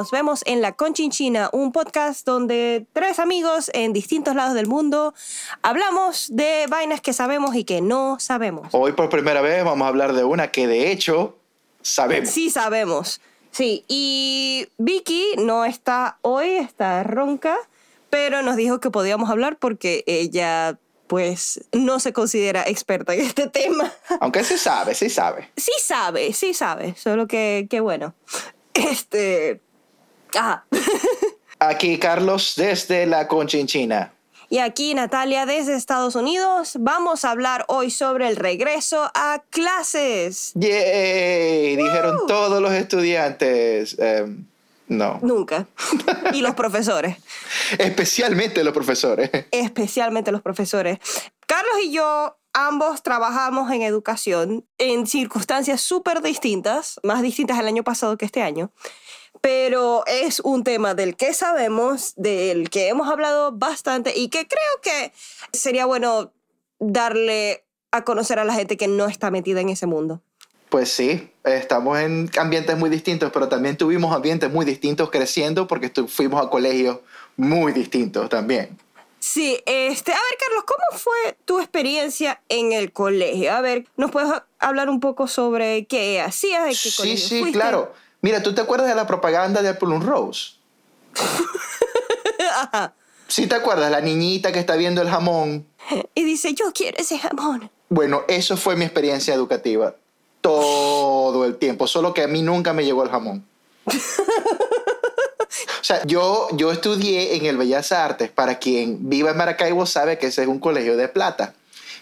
Nos vemos en la Conchinchina, un podcast donde tres amigos en distintos lados del mundo hablamos de vainas que sabemos y que no sabemos. Hoy por primera vez vamos a hablar de una que de hecho sabemos. Sí sabemos. Sí, y Vicky no está hoy, está ronca, pero nos dijo que podíamos hablar porque ella pues no se considera experta en este tema. Aunque sí sabe, sí sabe. Sí sabe, sí sabe, solo que, que bueno. Este... Ajá. Aquí Carlos desde la Conchinchina. Y aquí Natalia desde Estados Unidos. Vamos a hablar hoy sobre el regreso a clases. ¡Yay! Dijeron todos los estudiantes. Em, no. Nunca. Y los profesores, Especialmente los profesores. especialmente los profesores. Carlos y yo ambos trabajamos en educación en circunstancias súper distintas, más distintas el año pasado que este año. Pero es un tema del que sabemos, del que hemos hablado bastante y que creo que sería bueno darle a conocer a la gente que no está metida en ese mundo. Pues sí, estamos en ambientes muy distintos, pero también tuvimos ambientes muy distintos creciendo porque fuimos a colegios muy distintos también. Sí, este, a ver, Carlos, ¿cómo fue tu experiencia en el colegio? A ver, ¿nos puedes hablar un poco sobre qué hacías, de qué Sí, colegio sí, fuiste? claro. Mira, ¿tú te acuerdas de la propaganda de Apple Rose? Ajá. Sí, te acuerdas, la niñita que está viendo el jamón. Y dice, yo quiero ese jamón. Bueno, eso fue mi experiencia educativa todo el tiempo, solo que a mí nunca me llegó el jamón. O sea, yo, yo estudié en el Bellas Artes. Para quien viva en Maracaibo sabe que ese es un colegio de plata.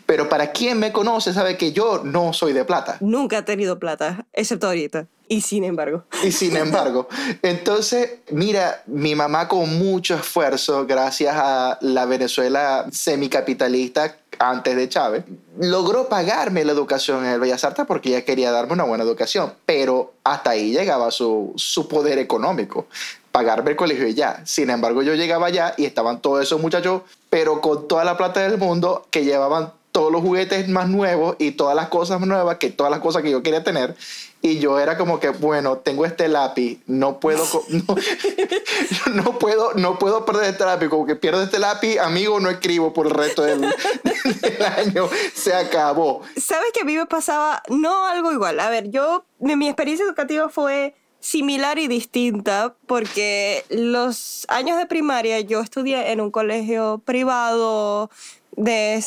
Pero para quien me conoce sabe que yo no soy de plata. Nunca he tenido plata, excepto ahorita. Y sin embargo. Y sin embargo, entonces, mira, mi mamá con mucho esfuerzo, gracias a la Venezuela semicapitalista antes de Chávez, logró pagarme la educación en el Bellas Artes porque ella quería darme una buena educación, pero hasta ahí llegaba su, su poder económico, pagarme el colegio y ya. Sin embargo, yo llegaba allá y estaban todos esos muchachos, pero con toda la plata del mundo, que llevaban todos los juguetes más nuevos y todas las cosas nuevas, que todas las cosas que yo quería tener. Y yo era como que, bueno, tengo este lápiz, no puedo, no, no puedo, no puedo perder este lápiz. Como que pierdo este lápiz, amigo, no escribo por el resto del, del año. Se acabó. ¿Sabes que a mí me pasaba no algo igual? A ver, yo, mi, mi experiencia educativa fue similar y distinta porque los años de primaria yo estudié en un colegio privado de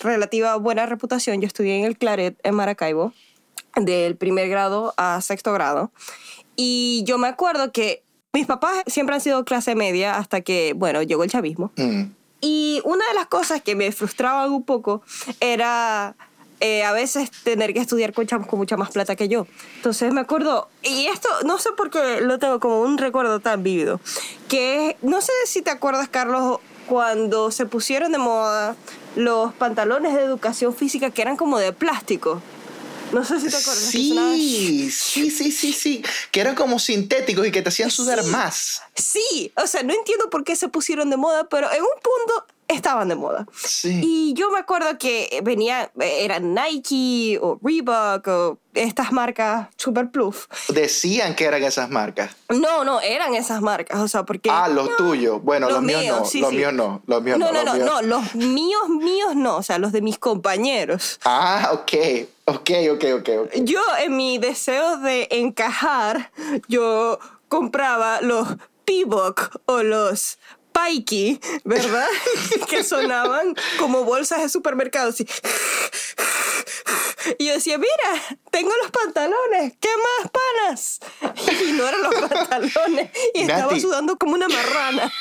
relativa buena reputación. Yo estudié en el Claret en Maracaibo, del primer grado a sexto grado. Y yo me acuerdo que mis papás siempre han sido clase media hasta que, bueno, llegó el chavismo. Mm. Y una de las cosas que me frustraban un poco era eh, a veces tener que estudiar con chamos con mucha más plata que yo. Entonces me acuerdo, y esto no sé por qué lo tengo como un recuerdo tan vívido, que no sé si te acuerdas, Carlos, cuando se pusieron de moda los pantalones de educación física que eran como de plástico. No sé si te acuerdas. Sí, sí, sí, sí, sí. Que eran como sintéticos y que te hacían sudar Sí. más. Sí, o sea, no entiendo por qué se pusieron de moda, pero en un punto estaban de moda. Sí. Y yo me acuerdo que venía, eran Nike o Reebok o estas marcas Super Plus. Decían que eran esas marcas. No, no, eran esas marcas, o sea, porque... Ah, los no, tuyos. Bueno, los, los míos, no. sí, los sí. míos no. Los míos No, no. no, no, no, los míos, míos no, o sea, los de mis compañeros. Ah, ok. Ok, ok, ok, ok. Yo, en mi deseo de encajar, yo compraba los Peabock o los Pikey, ¿verdad? que sonaban como bolsas de supermercado, así. Y yo decía, mira, tengo los pantalones, ¿qué más panas? Y no eran los pantalones, y estaba sudando como una marrana.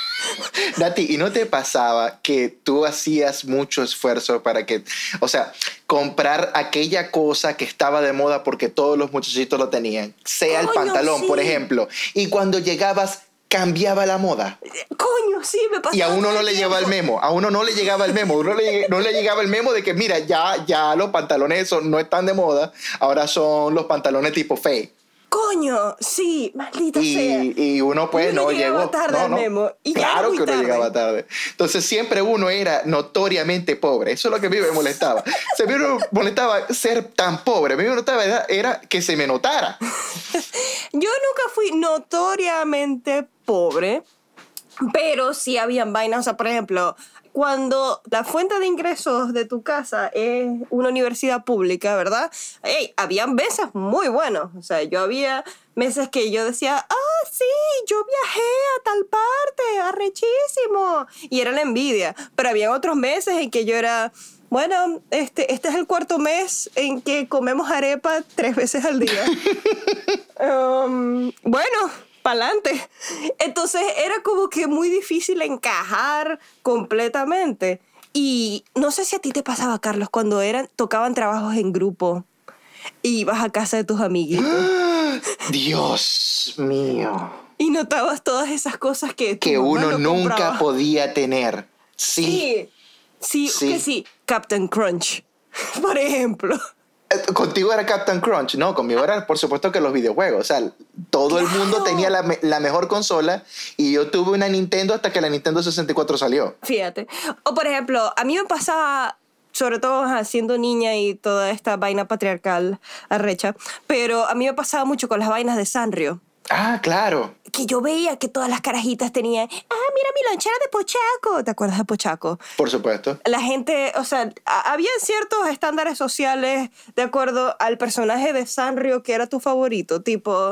Nati, ¿y no te pasaba que tú hacías mucho esfuerzo para que, o sea, comprar aquella cosa que estaba de moda porque todos los muchachitos lo tenían, sea el pantalón, por ejemplo, y cuando llegabas cambiaba la moda Coño, sí, me pasaba. y a uno no le llegaba el memo, a uno no le llegaba el memo, uno le- no le llegaba el memo de que mira, ya, ya los pantalones esos no están de moda, ahora son los pantalones tipo fe. Coño, sí, maldita sea. Y, y uno pues Uno no llegó. tarde no, al no. memo, y claro que uno tarde. llegaba tarde. Entonces siempre uno era notoriamente pobre. Eso es lo que a mí me molestaba. Se me molestaba ser tan pobre. A mí me molestaba era, era que se me notara. Yo nunca fui notoriamente pobre, pero sí habían vainas, o sea, por ejemplo, cuando la fuente de ingresos de tu casa es una universidad pública, ¿verdad? Hey, habían meses muy buenos. O sea, yo había meses que yo decía, ah, sí, yo viajé a tal parte, arrechísimo. Y era la envidia. Pero había otros meses en que yo era, bueno, este, este es el cuarto mes en que comemos arepa tres veces al día. Um, bueno, pa'lante. Entonces era como que muy difícil encajar completamente. Y no sé si a ti te pasaba, Carlos, cuando eran, tocaban trabajos en grupo y ibas a casa de tus amiguitos. Dios mío. Y notabas todas esas cosas que, Que uno no nunca compraba. podía tener. Sí. Sí, sí, Sí. que sí. Captain Crunch, por ejemplo. Eh, Contigo era Captain Crunch, no, conmigo era por supuesto que los videojuegos, o sea, todo el mundo tenía la, me- la mejor consola y yo tuve una Nintendo hasta que la Nintendo 64 salió. Fíjate. O por ejemplo, a mí me pasaba, sobre todo siendo niña y toda esta vaina patriarcal arrecha, pero a mí me pasaba mucho con las vainas de Sanrio. Ah, claro, Que yo veía que todas las carajitas tenían, ah, mira mi lonchera de Pochaco. ¿Te acuerdas de Pochaco? por supuesto. la gente, o sea, había ciertos estándares sociales de acuerdo al personaje de Sanrio que era tu favorito. Tipo,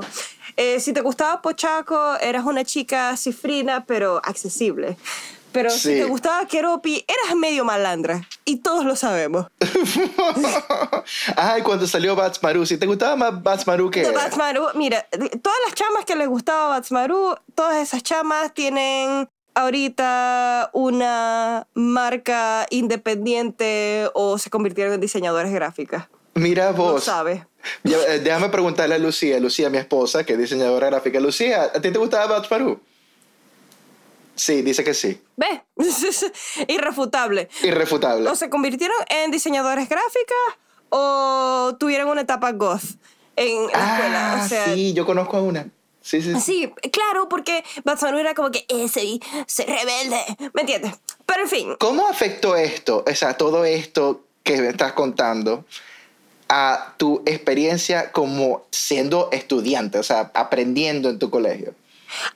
eh, si te gustaba Pochaco, eras una chica cifrina, pero accesible. Pero si Sí. te gustaba Keropi, eras medio malandra. Y todos lo sabemos. Ay, cuando salió Batsmaru, si te gustaba más Batsmaru que Batsmaru, mira, todas las chamas que les gustaba Batsmaru, todas esas chamas tienen ahorita una marca independiente o se convirtieron en diseñadoras gráficas. Mira No vos. sabes. Ya, eh, déjame preguntarle a Lucía, Lucía, mi esposa, que es diseñadora gráfica. Lucía, ¿a ti te gustaba Batsmaru? Sí, dice que sí. ¿Ves? Irrefutable. Irrefutable. O se convirtieron en diseñadores gráficas o tuvieron una etapa goth en la escuela. ah, O sea, sí, yo conozco a una. Sí, sí, sí. Sí, claro, porque Batsmaru era como que ese, soy rebelde, ¿me entiendes? Pero en fin, ¿Cómo afectó esto, o sea, todo esto que me estás contando, a tu experiencia como siendo estudiante, o sea, aprendiendo en tu colegio?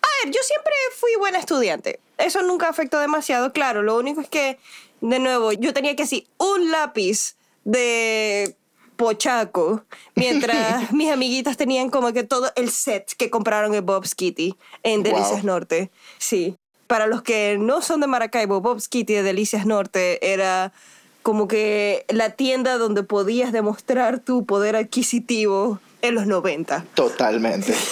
A ver, yo siempre fui buena estudiante. Eso nunca afectó demasiado, claro. Lo único es que, de nuevo, yo tenía que decir un lápiz de pochaco, mientras mis amiguitas tenían como que todo el set que compraron en Bob's Kitty en Wow. Delicias Norte. Sí. Para los que no son de Maracaibo, Bob's Kitty de Delicias Norte era como que la tienda donde podías demostrar tu poder adquisitivo en los 90. Totalmente.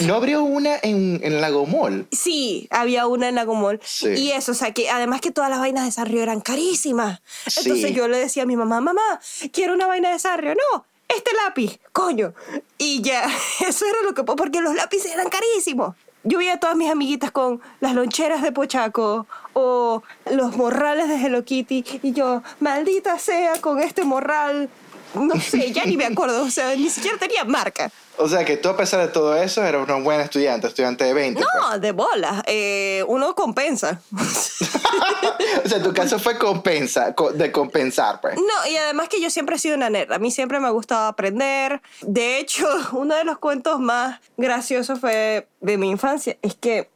¿No abrió una en, en Lago Mall? Sí, había una en Lagomol. Sí. Y eso, o sea, que además que todas las vainas de Sanrio eran carísimas. Entonces Sí. yo le decía a mi mamá, mamá, quiero una vaina de Sanrio. No, este lápiz, coño. Y ya, eso era lo que... Porque los lápices eran carísimos. Yo veía a todas mis amiguitas con las loncheras de Pochaco o los morrales de Hello Kitty y yo, maldita sea con este morral. No sé, ya ni me acuerdo, o sea, ni siquiera tenía marca. O sea, que tú a pesar de todo eso eras una buena estudiante, estudiante de 20. pues. No, de bola. Eh, uno compensa. o sea, tu caso fue compensa, co- de compensar, pues. No, y además que yo siempre he sido una nerd. A mí siempre me ha gustado aprender. De hecho, uno de los cuentos más graciosos fue de mi infancia. Es que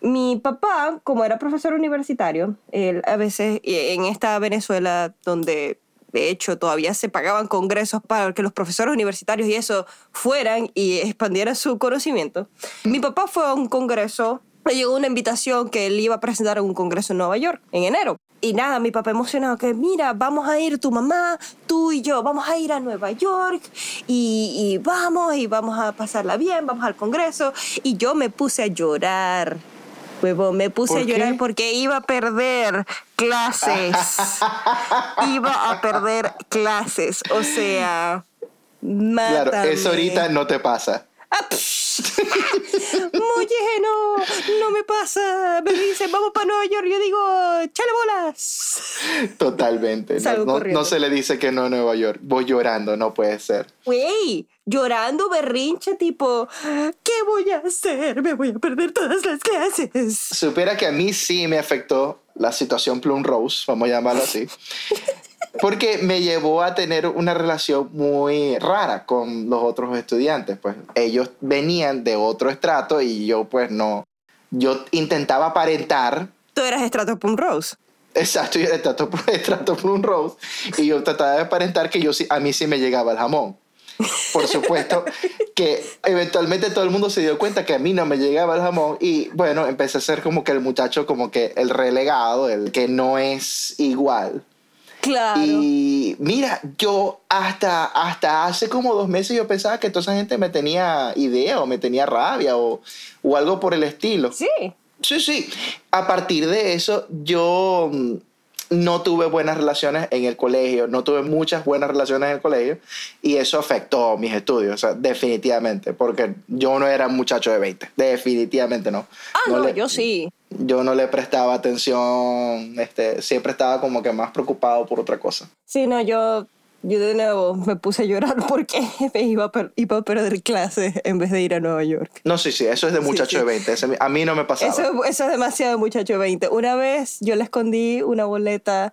mi papá, como era profesor universitario, él a veces eh, en esta Venezuela donde de hecho todavía se pagaban congresos para que los profesores universitarios y eso fueran y expandieran su conocimiento. Mi papá fue a un congreso, le llegó una invitación que él iba a presentar en un congreso en Nueva York en enero. Y nada, mi papá emocionado que, mira, vamos a ir tu mamá, tú y yo, vamos a ir a Nueva York y, y vamos y vamos a pasarla bien, vamos al Congreso. Y yo me puse a llorar, huevo, me puse ¿Por a llorar qué? porque iba a perder clases. iba a perder clases, o sea, mátame. Claro, eso ahorita no te pasa. Ah, Oye, no, no me pasa. Me dicen, vamos para Nueva York. Yo digo, chale bolas. Totalmente. No, no- no se le dice que no a Nueva York. Voy llorando, no puede ser. Güey, llorando berrinche, tipo, ¿qué voy a hacer? Me voy a perder todas las clases. Supiera que a mí sí me afectó la situación Plum Rose, vamos a llamarlo así. Porque me llevó a tener una relación muy rara con los otros estudiantes. Pues ellos venían de otro estrato y yo pues no. Yo intentaba aparentar. Tú eras estrato Pum Rose. Exacto, yo era estrato, estrato Pum Rose. Y yo trataba de aparentar que yo, a mí sí me llegaba el jamón. Por supuesto que eventualmente todo el mundo se dio cuenta que a mí no me llegaba el jamón y bueno, empecé a ser como que el muchacho como que el relegado, el que no es igual. Claro. Y mira, yo hasta, hasta hace como dos meses yo pensaba que toda esa gente me tenía idea o me tenía rabia o, o algo por el estilo. Sí. Sí, sí. A partir de eso, yo mm, no tuve buenas relaciones en el colegio, no tuve muchas buenas relaciones en el colegio y eso afectó mis estudios, o sea, definitivamente, porque yo no era un muchacho de 20, definitivamente no. Ah, no, le- yo sí. Yo no le prestaba atención, este, siempre estaba como que más preocupado por otra cosa. Sí, no, yo, yo de nuevo me puse a llorar porque me iba a, per- iba a perder clases en vez de ir a Nueva York. No, sí, sí, eso es de muchacho sí. de 20, ese- a mí no me pasaba. Eso, eso es demasiado muchacho 20. Una vez yo le escondí una boleta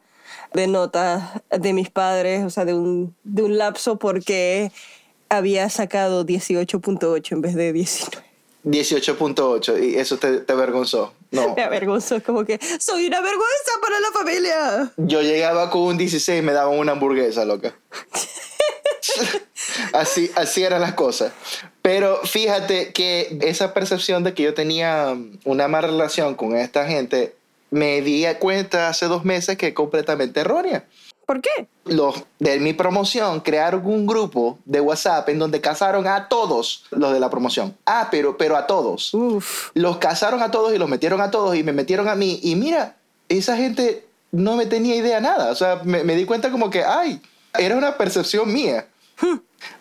de notas de mis padres, o sea, de un, de un lapso porque había sacado 18.8 en vez de 19. 18.8 y eso te, te avergonzó. No. Me avergonzó, como que soy una vergüenza para la familia. Yo llegaba con un 16 y me daban una hamburguesa, loca. así, así eran las cosas. Pero fíjate que esa percepción de que yo tenía una mala relación con esta gente, me di cuenta hace dos meses que es completamente errónea. ¿Por qué? Los de mi promoción crearon un grupo de WhatsApp en donde casaron a todos los de la promoción. Ah, pero, pero a todos Uf. los casaron a todos y los metieron a todos y me metieron a mí. Y mira, esa gente no me tenía idea nada. O sea, me, me di cuenta como que, ay, era una percepción mía.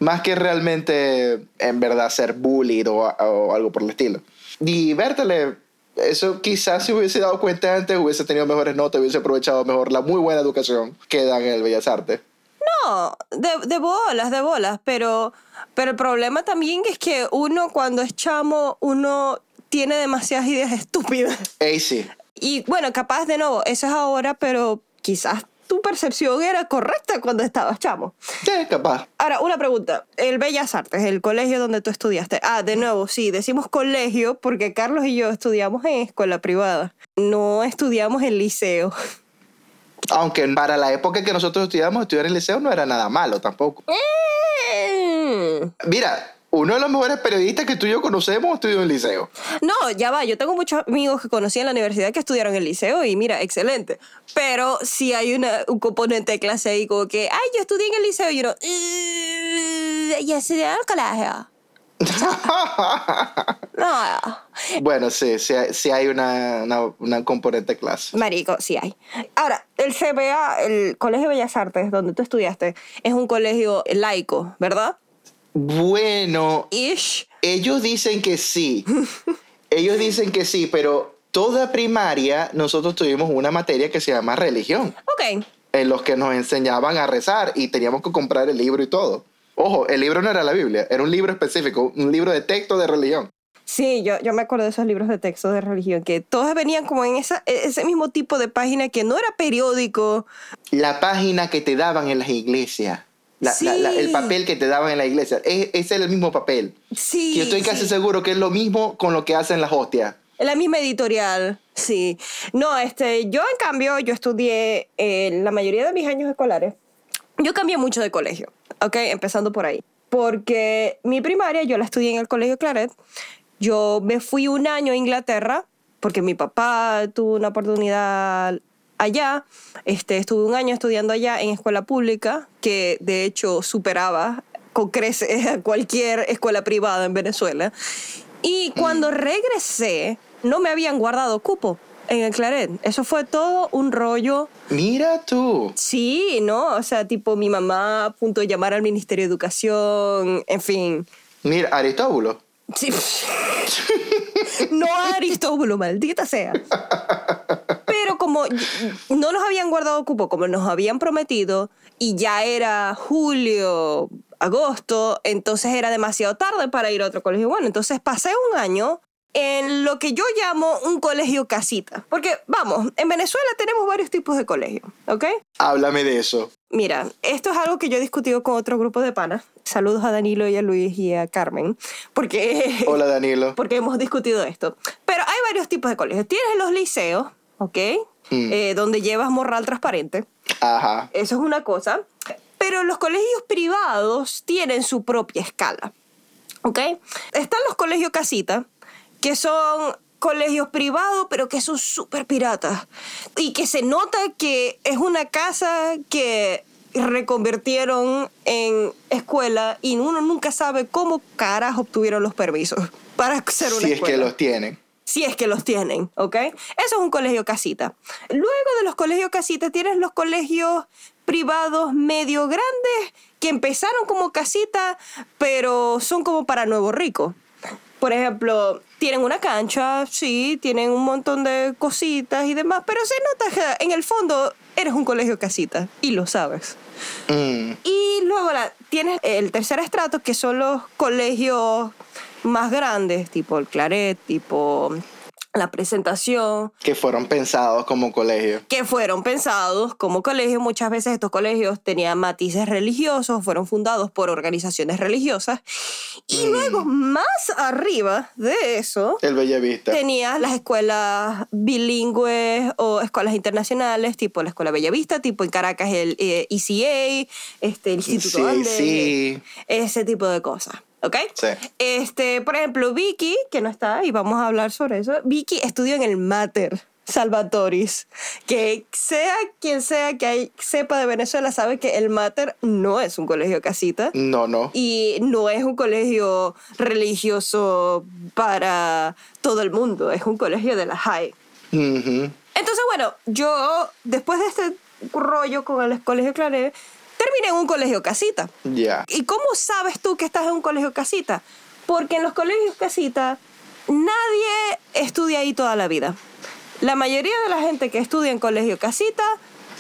Más que realmente, en verdad, ser bullied o, o algo por el estilo. Y eso quizás si hubiese dado cuenta antes, hubiese tenido mejores notas, hubiese aprovechado mejor la muy buena educación que dan en el Bellas Artes. No, de, de bolas, de bolas, pero, pero el problema también es que uno cuando es chamo, uno tiene demasiadas ideas estúpidas. Ey, sí. Y bueno, capaz de nuevo, eso es ahora, pero quizás tu percepción era correcta cuando estabas chamo. Sí, capaz. Ahora, una pregunta. El Bellas Artes, el colegio donde tú estudiaste. Ah, de nuevo, sí, decimos colegio porque Carlos y yo estudiamos en escuela privada. No estudiamos en liceo. Aunque para la época que nosotros estudiamos, estudiar en el liceo no era nada malo tampoco. Mm. Mira, uno de los mejores periodistas que tú y yo conocemos estudió en el liceo. No, ya va. Yo tengo muchos amigos que conocí en la universidad que estudiaron en el liceo y mira, excelente. Pero si hay una, un componente de clase ahí como que, ay, yo estudié en el liceo y uno, "Eh, ya estudié en el colegio. No, bueno, sí, sí, sí hay una, una, una componente clase. marico, sí hay. Ahora, el CBA, el Colegio de Bellas Artes, donde tú estudiaste, es un colegio laico, ¿verdad? Bueno, Ish. ellos dicen que sí. ellos dicen que sí, pero toda primaria nosotros tuvimos una materia que se llama religión, Ok. en los que nos enseñaban a rezar y teníamos que comprar el libro y todo. Ojo, el libro no era la Biblia, era un libro específico, un libro de texto de religión. Sí, yo, yo me acuerdo de esos libros de texto de religión, que todos venían como en esa, ese mismo tipo de página que no era periódico. La página que te daban en las iglesias. La- la- la- el Sí. papel que te daban en la iglesia. Es, es el mismo papel. Sí. Yo estoy casi sí. seguro que es lo mismo con lo que hacen las hostias. La misma editorial, sí. No, este, yo en cambio, yo estudié eh, la mayoría de mis años escolares. Yo cambié mucho de colegio, ¿ok? Empezando por ahí. Porque mi primaria yo la estudié en el Colegio Claret. Yo me fui un año a Inglaterra porque mi papá tuvo una oportunidad allá. Este, estuve un año estudiando allá en escuela pública, que de hecho superaba con creces a cualquier escuela privada en Venezuela. Y cuando regresé, no me habían guardado cupo en el Claret. Eso fue todo un rollo. Mira tú. Sí, ¿no? O sea, tipo mi mamá a punto de llamar al Ministerio de Educación, en fin. Mira, Aristóbulo. Sí. no a Aristóbulo, maldita sea. Como no nos habían guardado cupo como nos habían prometido y ya era julio, agosto, entonces era demasiado tarde para ir a otro colegio. Bueno, entonces pasé un año en lo que yo llamo un colegio casita. Porque, vamos, en Venezuela tenemos varios tipos de colegios, ¿ok? Háblame de eso. Mira, esto es algo que yo he discutido con otro grupo de panas. Saludos a Danilo y a Luis y a Carmen, porque, Hola, Danilo. porque hemos discutido esto. Pero hay varios tipos de colegios. Tienes los liceos, ¿ok? Mm. Eh, donde llevas morral transparente. Ajá. Eso es una cosa. Pero los colegios privados tienen su propia escala. ¿Ok? Están los colegios casita, que son colegios privados, pero que son súper piratas. Y que se nota que es una casa que reconvirtieron en escuela y uno nunca sabe cómo caras obtuvieron los permisos para ser una Si es escuela que los tienen. Si es que los tienen, ¿ok? Eso es un colegio casita. Luego de los colegios casita tienes los colegios privados medio grandes que empezaron como casita, pero son como para nuevo rico. Por ejemplo, tienen una cancha, sí, tienen un montón de cositas y demás, pero se nota que en el fondo eres un colegio casita y lo sabes. Mm. Y luego la, tienes el tercer estrato, que son los colegios más grandes, tipo el Claret, tipo la presentación, Que fueron pensados como colegio. que fueron pensados como colegios. Muchas veces estos colegios tenían matices religiosos, fueron fundados por organizaciones religiosas. Y luego, más arriba de eso, El Bellavista. tenías las escuelas bilingües o escuelas internacionales, tipo la Escuela Bellavista, tipo en Caracas el eh, ECA, este, el Instituto Sí, Andes, sí. ese tipo de cosas. ¿Ok? Sí. Este, por ejemplo, Vicky, que no está, y vamos a hablar sobre eso. Vicky estudió en el Mater Salvatoris. Que sea quien sea que hay- sepa de Venezuela sabe que el Mater no es un colegio casita No, no. y no es un colegio religioso para todo el mundo, es un colegio de la high. Ujú. Entonces, bueno, yo después de este rollo con el colegio Claret, terminé en un colegio casita. Ya. ¿Y cómo sabes tú que estás en un colegio casita? Porque en los colegios casita nadie estudia ahí toda la vida. La mayoría de la gente que estudia en colegio casita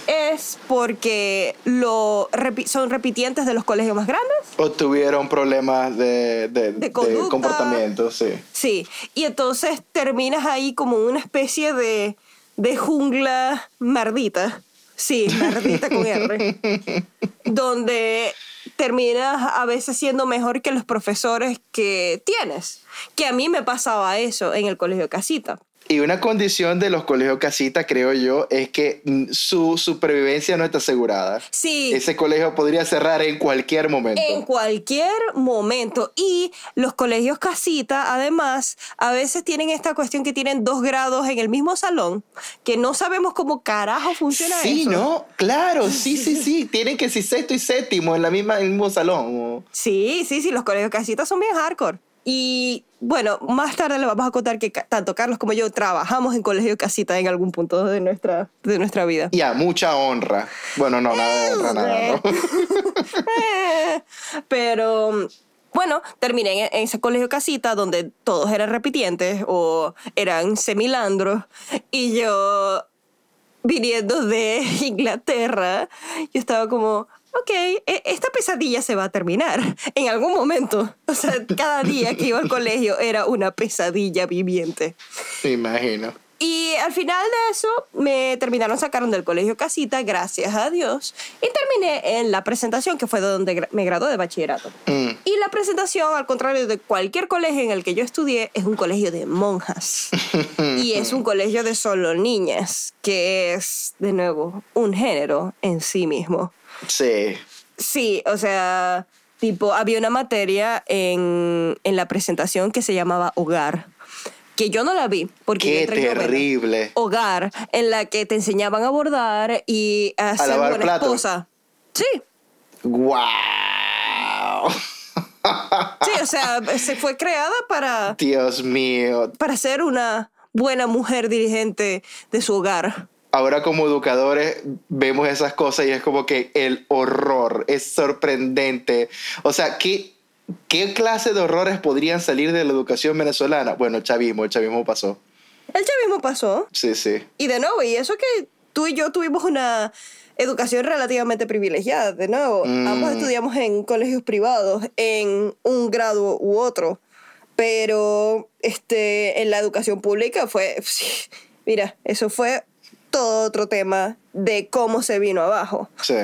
es porque lo repi- son repitientes de los colegios más grandes. O tuvieron problemas de, de, De de conducta. comportamiento, sí. Sí, y entonces terminas ahí como una especie de, de jungla mardita. Sí, mardita con R. donde terminas a veces siendo mejor que los profesores que tienes. Que a mí me pasaba eso en el colegio casita. Y una condición de los colegios casita, creo yo, es que mm, su supervivencia no está asegurada. Sí. Ese colegio podría cerrar en cualquier momento. En cualquier momento. Y los colegios casita, además, a veces tienen esta cuestión que tienen dos grados en el mismo salón, que no sabemos cómo carajo funciona sí, eso. ¿no? Claro, sí, sí, sí. Tienen que ser sexto y séptimo en, la misma, en el mismo salón. Sí, sí, sí, los colegios casitas son bien hardcore. Y bueno, más tarde le vamos a contar que tanto Carlos como yo trabajamos en colegio casita en algún punto de nuestra, de nuestra vida. Ya, mucha honra. Bueno, no, nada de honra, nada, ¿no? Eh, Pero bueno, terminé en ese colegio casita donde todos eran repitientes o eran semilandros y yo viniendo de Inglaterra, yo estaba como, ok, e- esta pesadilla se va a terminar en algún momento. O sea, cada día que iba al colegio era una pesadilla viviente. Me imagino. Y al final de eso me terminaron sacaron del colegio casita, gracias a Dios, y terminé en la presentación que fue donde me gradué de bachillerato. Mm. Y la presentación, al contrario de cualquier colegio en el que yo estudié, es un colegio de monjas. y es un colegio de solo niñas, que es, de nuevo, un género en sí mismo. Sí. Sí, o sea, tipo, había una materia en, en la presentación que se llamaba hogar, que yo no la vi porque Qué. Hogar, en la que te enseñaban a bordar y a ser lavar buena esposa. Sí, ¡Wow! sí, o sea, se fue creada para, Dios mío. para ser una buena mujer dirigente de su hogar. Ahora como educadores vemos esas cosas y es como que el horror es sorprendente. O sea, ¿qué, qué clase de horrores podrían salir de la educación venezolana? Bueno, el chavismo, el chavismo pasó. El chavismo pasó. Sí, sí. Y de nuevo, y eso que tú y yo tuvimos una educación relativamente privilegiada, de nuevo, Mm. ambos estudiamos en colegios privados, en un grado u otro. Pero este, en la educación pública fue, mira, eso fue todo otro tema de cómo se vino abajo. Sí.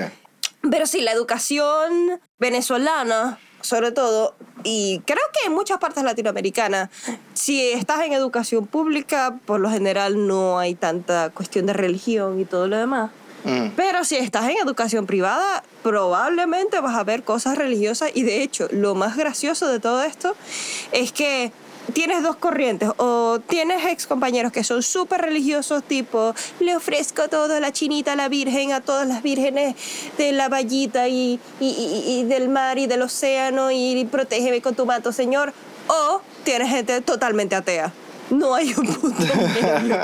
Pero sí, la educación venezolana, sobre todo, y creo que en muchas partes latinoamericanas, si estás en educación pública, por lo general no hay tanta cuestión de religión y todo lo demás. Mm. Pero si estás en educación privada, probablemente vas a ver cosas religiosas y de hecho lo más gracioso de todo esto es que tienes dos corrientes o tienes ex compañeros que son súper religiosos tipo le ofrezco todo a la chinita, a la virgen, a todas las vírgenes de la vallita y, y- y- y del mar y del océano y protégeme con tu manto, señor. O tienes gente totalmente atea. No hay un punto medio.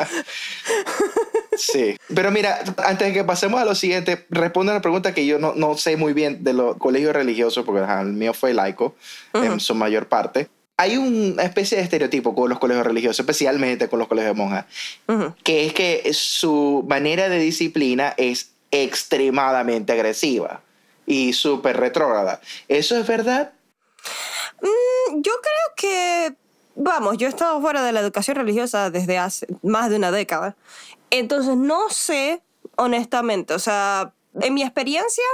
Sí. Pero mira, antes de que pasemos a lo siguiente, responde a una pregunta que yo no, no sé muy bien de los colegios religiosos, porque ajá, el mío fue laico en su mayor parte. Hay una especie de estereotipo con los colegios religiosos, especialmente con los colegios de monjas, Ujú. que es que su manera de disciplina es extremadamente agresiva y súper retrógrada. ¿Eso es verdad? Mm, Yo creo que, vamos, yo he estado fuera de la educación religiosa desde hace más de una década. Entonces no sé, honestamente, o sea, en mi experiencia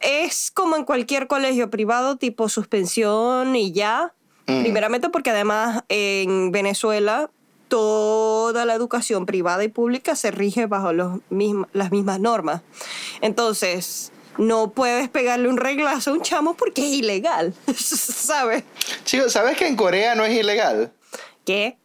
es como en cualquier colegio privado, tipo suspensión y ya. Mm. Primeramente porque además en Venezuela toda la educación privada y pública se rige bajo los mism- las mismas normas. Entonces, no puedes pegarle un reglazo a un chamo porque es ilegal, ¿sabes? Chicos, ¿sabes que en Corea no es ilegal? ¿Qué?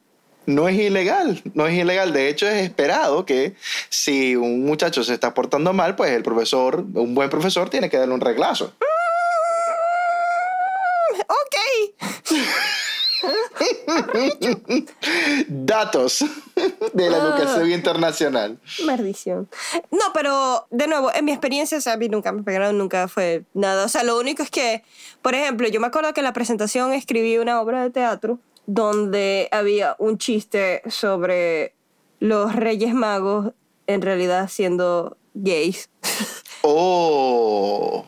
No es ilegal, no es ilegal. De hecho, es esperado que si un muchacho se está portando mal, pues el profesor, un buen profesor, tiene que darle un reglazo. Ok. Datos de la educación internacional. Maldición. No, pero de nuevo, en mi experiencia, o sea, a mí nunca me pegaron, nunca fue nada. O sea, lo único es que, por ejemplo, yo me acuerdo que en la presentación escribí una obra de teatro donde había un chiste sobre los Reyes Magos en realidad siendo gays. Oh.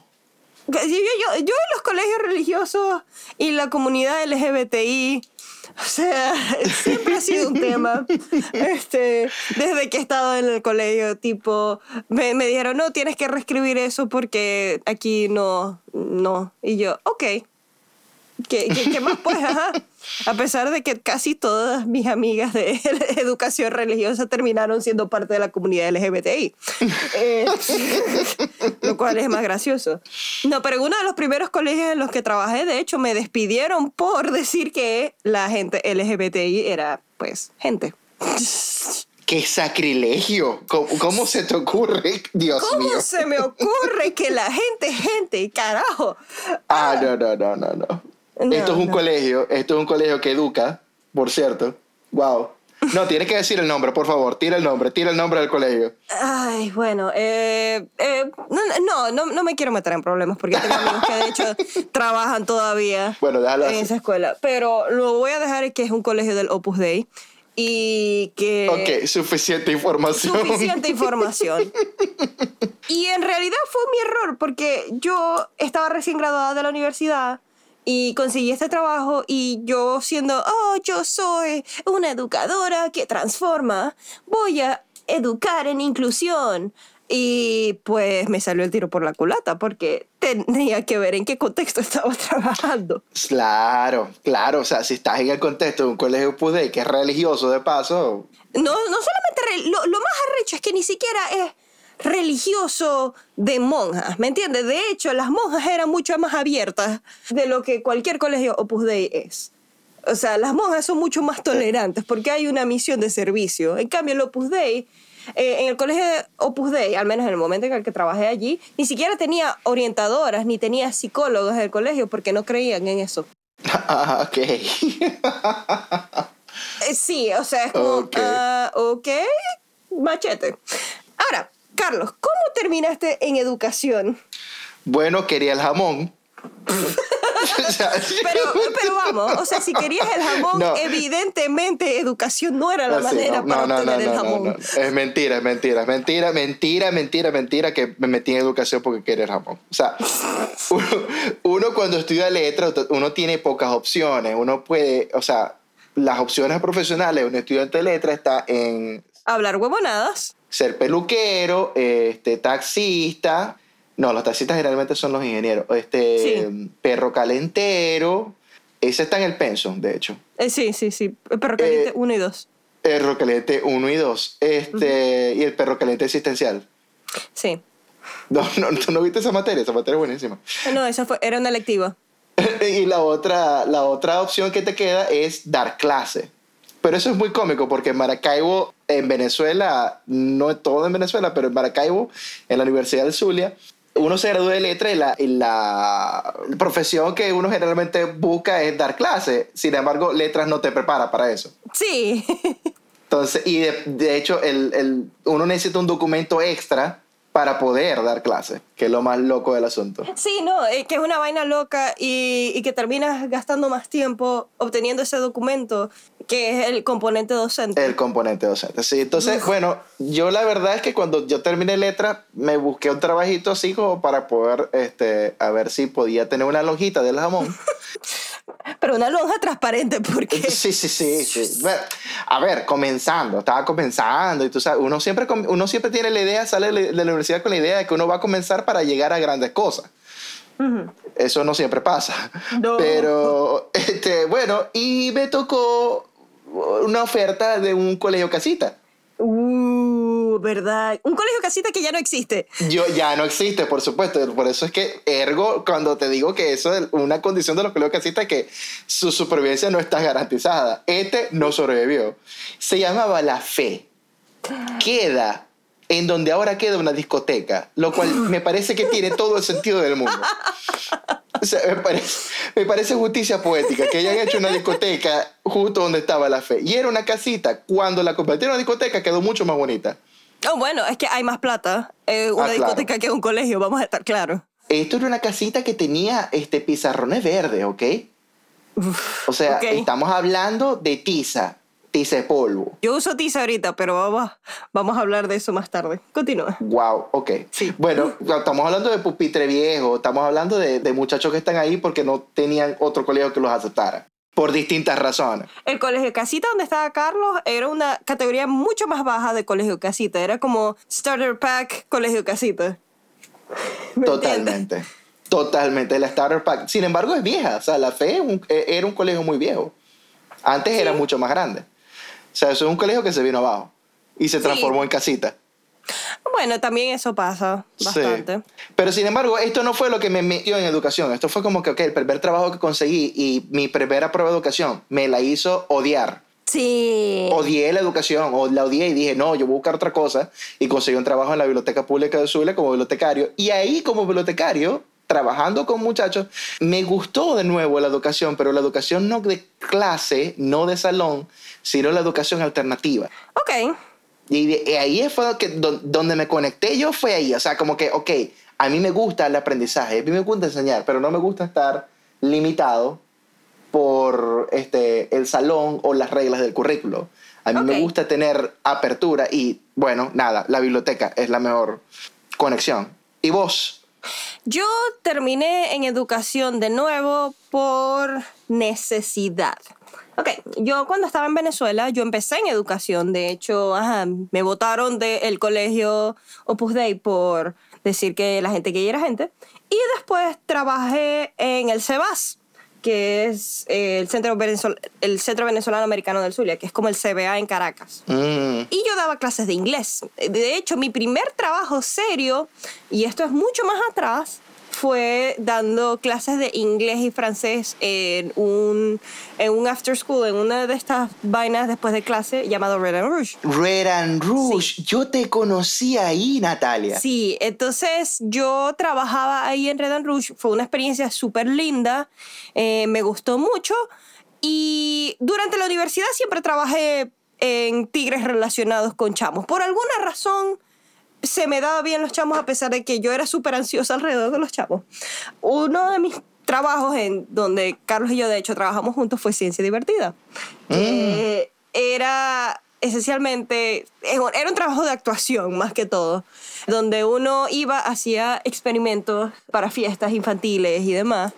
Yo, en los colegios religiosos y la comunidad LGBTI, o sea, siempre ha sido un tema. Este, desde que he estado en el colegio, tipo, me, me dijeron, no, tienes que reescribir eso porque aquí no, no. Y yo, ok. ¿Qué, qué, qué más pues? Ajá. A pesar de que casi todas mis amigas de educación religiosa terminaron siendo parte de la comunidad LGBTI. Eh, lo cual es más gracioso. No, pero en uno de los primeros colegios en los que trabajé, de hecho, me despidieron por decir que la gente LGBTI era, pues, gente. ¡Qué sacrilegio! ¿Cómo, cómo se te ocurre? Dios ¿Cómo mío. se me ocurre que la gente es gente? Carajo. Ah, no, no, no, no, no. No, esto es un no. colegio, esto es un colegio que educa, por cierto. Wow. No, tienes que decir el nombre, por favor. Tira el nombre, tira el nombre del colegio. Ay, bueno, eh, eh, no, no, no, me quiero meter en problemas porque tengo amigos que de hecho trabajan todavía Bueno, en así. esa escuela. Pero lo voy a dejar que es un colegio del Opus Dei y que... Ok, suficiente información. Suficiente información. Y en realidad fue mi error porque yo estaba recién graduada de la universidad y conseguí este trabajo y yo siendo, oh, yo soy una educadora que transforma, voy a educar en inclusión. Y pues me salió el tiro por la culata porque tenía que ver en qué contexto estaba trabajando. Claro, claro. O sea, si estás en el contexto de un colegio PUDE que es religioso de paso, No, no solamente, lo, lo más arrecho es que ni siquiera es religioso de monjas, ¿me entiendes? De hecho, las monjas eran mucho más abiertas de lo que cualquier colegio Opus Dei es. O sea, las monjas son mucho más tolerantes porque hay una misión de servicio. En cambio, el Opus Dei, eh, en el colegio de Opus Dei, al menos en el momento en el que trabajé allí, ni siquiera tenía orientadoras ni tenía psicólogos del colegio porque no creían en eso. Ah, ok. Eh, sí, o sea, es como, Ok. ah, ok, machete. Carlos, ¿cómo terminaste en educación? bueno, quería el jamón. Pero, pero vamos, o sea, si querías el jamón, No. evidentemente educación no era la manera no, para obtener el jamón. Es mentira, es mentira, es mentira, mentira, mentira, mentira que me metí en educación porque quería el jamón. O sea, uno, uno cuando estudia letras, uno tiene pocas opciones. Uno puede, o sea, las opciones profesionales de un estudiante de letras está en Hablar huevonadas. Ser peluquero, este, taxista. No, los taxistas generalmente son los ingenieros. Este, Sí. perro calentero. Ese está en el pensum, de hecho. Eh, sí, sí, sí. Perro caliente Eh, 1 y 2. Perro caliente 1 y 2. Este, Y el perro caliente existencial. Sí. No, no, tú no viste esa materia, esa materia es buenísima. No, esa fue, era una electiva. y la otra, la otra opción que te queda es dar clase. Pero eso es muy cómico porque en Maracaibo, en Venezuela, no todo en Venezuela, pero en Maracaibo, en la Universidad del Zulia, uno se gradúa de letra y la, y la profesión que uno generalmente busca es dar clase. Sin embargo, letras no te prepara para eso. Sí. Entonces, y de, de hecho, el, el- uno necesita un documento extra para poder dar clase, que es lo más loco del asunto. Sí, no, eh, que es una vaina loca y, y que terminas gastando más tiempo obteniendo ese documento que es el componente docente. El componente docente. Sí, entonces, bueno, yo la verdad es que cuando yo terminé letra, me busqué un trabajito así como para poder, este, a ver si podía tener una lonjita del jamón. Pero una lonja transparente porque... Sí, sí, sí. sí. A ver, comenzando, estaba comenzando y tú sabes, uno siempre, uno siempre tiene la idea, sale de la universidad con la idea de que uno va a comenzar para llegar a grandes cosas. Eso no siempre pasa. No. Pero, este, bueno, y me tocó una oferta de un colegio casita. Uh, verdad. Un colegio casita que ya no existe. Yo, ya no existe, por supuesto. Por eso es que, ergo, cuando te digo que eso es una condición de los colegios casita es que su supervivencia no está garantizada. Este no sobrevivió. Se llamaba La Fe. Queda en donde ahora queda una discoteca, lo cual me parece que tiene todo el sentido del mundo. O sea, me, parece, me parece justicia poética que hayan hecho una discoteca justo donde estaba la fe. Y era una casita. Cuando la convirtieron en discoteca quedó mucho más bonita. Oh, bueno, es que hay más plata. eh, una Ah, claro. discoteca que un colegio, vamos a estar claros. Esto era una casita que tenía este, pizarrones verdes, ¿ok? O sea, estamos hablando de tiza, tiza de polvo. Yo uso tiza ahorita, pero vamos, vamos a hablar de eso más tarde. Continúa. Wow, ok. Sí. Bueno, estamos hablando de pupitre viejo, estamos hablando de, de muchachos que están ahí porque no tenían otro colegio que los aceptara. Por distintas razones. El colegio casita donde estaba Carlos era una categoría mucho más baja de colegio casita. Era como starter pack, colegio casita. Totalmente. Totalmente. La Starter Pack. Sin embargo, es vieja. O sea, la fe un- eh, era un colegio muy viejo. Antes era mucho más grande. O sea, eso es un colegio que se vino abajo y se Sí. transformó en casita. Bueno, también eso pasa bastante. Sí. Pero sin embargo, esto no fue lo que me metió en educación. Esto fue como que, ok, el primer trabajo que conseguí y mi primera prueba de educación me la hizo odiar. Sí. Odié la educación, o la odié y dije, no, yo voy a buscar otra cosa. Y conseguí un trabajo en la Biblioteca Pública de Zulia como bibliotecario. Y ahí, como bibliotecario, trabajando con muchachos, me gustó de nuevo la educación, pero la educación no de clase, no de salón, sino la educación alternativa. Ok. Y de- y ahí fue que, don- donde me conecté yo, fue ahí. O sea, como que, ok, a mí me gusta el aprendizaje, a mí me gusta enseñar, pero no me gusta estar limitado por este, el salón o las reglas del currículo. A mí me gusta tener apertura y, bueno, nada, la biblioteca es la mejor conexión. ¿Y vos? Yo terminé en educación de nuevo por necesidad. Ok, yo cuando estaba en Venezuela, yo empecé en educación. De hecho, me votaron del colegio Opus Dei por decir que la gente gay era gente. Y después trabajé en el CEBAS, que es eh, el, Centro Venezol- el Centro Venezolano Americano del Zulia, que es como el CBA en Caracas. Mm, Y yo daba clases de inglés. De hecho, mi primer trabajo serio, y esto es mucho más atrás, fue dando clases de inglés y francés en un, en un after school, en una de estas vainas después de clase llamado Red and Rouge. Red and Rouge. Yo te conocí ahí, Natalia. Sí, entonces yo trabajaba ahí en Red and Rouge, fue una experiencia súper linda, eh, me gustó mucho y durante la universidad siempre trabajé en tigres relacionados con chamos. Por alguna razón se me daba bien los chamos a pesar de que yo era súper ansiosa alrededor de los chamos. Uno de mis trabajos en donde Carlos y yo de hecho trabajamos juntos fue Ciencia Divertida. Que era esencialmente, era un trabajo de actuación más que todo, donde uno iba, hacía experimentos para fiestas infantiles y demás.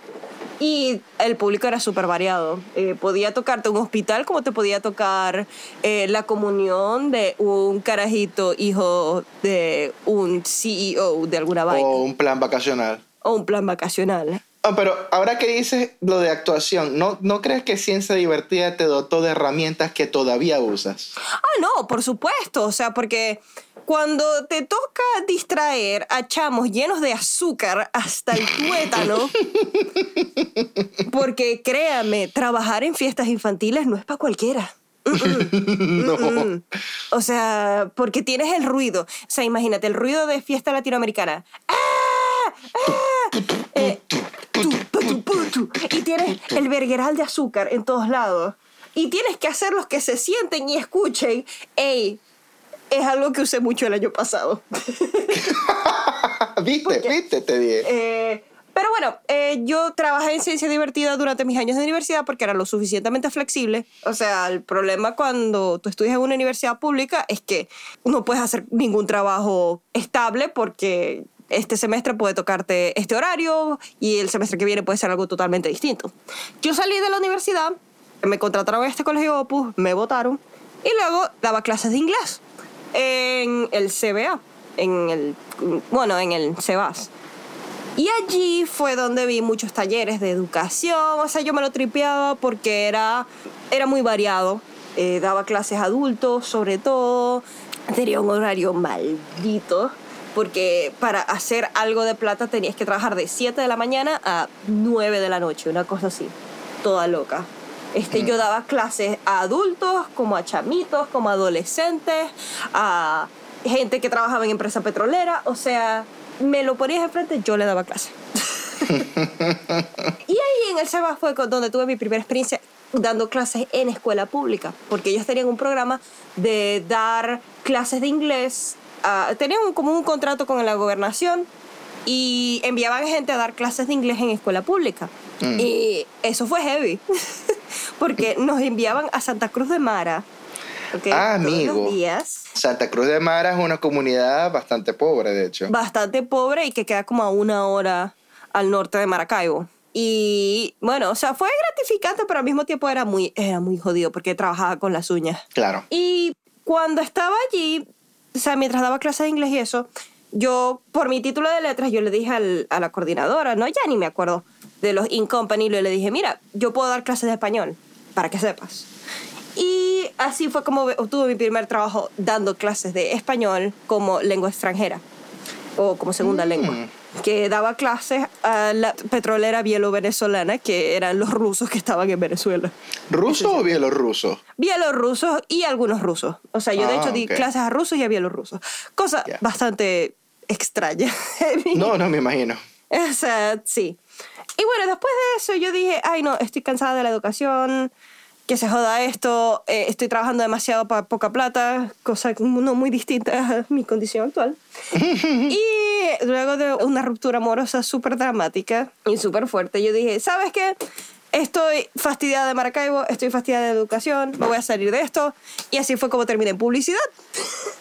Y el público era súper variado. Eh, podía tocarte un hospital como te podía tocar eh, la comunión de un carajito hijo de un CEO de alguna vaina. O un plan vacacional. O un plan vacacional. Oh, pero ahora que dices lo de actuación, ¿no, ¿no crees que Ciencia Divertida te dotó de herramientas que todavía usas? Ah, no, por supuesto. O sea, porque cuando te toca distraer a chamos llenos de azúcar hasta el tuétano, porque créame, trabajar en fiestas infantiles no es para cualquiera. no. O sea, porque tienes el ruido. O sea, imagínate, el ruido de fiesta latinoamericana. ¡Ah! ¡Ah! Eh, y tienes el vergueral de azúcar en todos lados. Y tienes que hacer los que se sienten y escuchen. ¡Ey! Es algo que usé mucho el año pasado. ¿Viste? ¿Viste? Te dije. Eh, pero bueno, eh, yo trabajé en ciencia divertida durante mis años de universidad porque era lo suficientemente flexible. O sea, el problema cuando tú estudias en una universidad pública es que no puedes hacer ningún trabajo estable porque este semestre puede tocarte este horario y el semestre que viene puede ser algo totalmente distinto. Yo salí de la universidad, me contrataron en este colegio Opus, me votaron y luego daba clases de inglés en el CBA, en el, bueno, en el CEBAS. Y allí fue donde vi muchos talleres de educación, o sea, yo me lo tripeaba porque era, era muy variado. Eh, daba clases adultos, sobre todo. Tenía un horario maldito, porque para hacer algo de plata tenías que trabajar de 7 de la mañana a 9 de la noche, una cosa así, toda loca. Este, Yo daba clases a adultos, como a chamitos, como a adolescentes, a gente que trabajaba en empresa petrolera, o sea, me lo ponías enfrente, yo le daba clase. y ahí en el SEBA fue donde tuve mi primera experiencia dando clases en escuela pública, porque ellos tenían un programa de dar clases de inglés, uh, tenían como un contrato con la gobernación y enviaban gente a dar clases de inglés en escuela pública. Mm. Y eso fue heavy, porque nos enviaban a Santa Cruz de Mara, ah, amigo. Santa Cruz de Mara es una comunidad bastante pobre, de hecho. Bastante pobre y que queda como a una hora al norte de Maracaibo. Y bueno, o sea, fue gratificante, pero al mismo tiempo era muy, era muy jodido porque trabajaba con las uñas. Claro. Y cuando estaba allí, o sea, mientras daba clases de inglés y eso, yo, por mi título de letras, yo le dije al, a la coordinadora, no, ya ni me acuerdo, de los In Company, le dije, mira, yo puedo dar clases de español, para que sepas. Y así fue como obtuve mi primer trabajo dando clases de español como lengua extranjera o como segunda lengua. Que daba clases a la petrolera bielo-venezolana, que eran los rusos que estaban en Venezuela. ¿Rusos o bielorrusos? Bielorrusos y algunos rusos. O sea, yo de ah, hecho di clases a rusos y a bielorrusos. Cosa bastante extraña. no, no me imagino. O sea, sí. Y bueno, después de eso yo dije, ay no, estoy cansada de la educación que se joda esto, eh, estoy trabajando demasiado para poca plata, cosa no muy distinta a mi condición actual. y luego de una ruptura amorosa súper dramática y súper fuerte, yo dije, ¿sabes qué? Estoy fastidiada de Maracaibo, estoy fastidiada de educación, me voy a salir de esto. Y así fue como terminé en publicidad.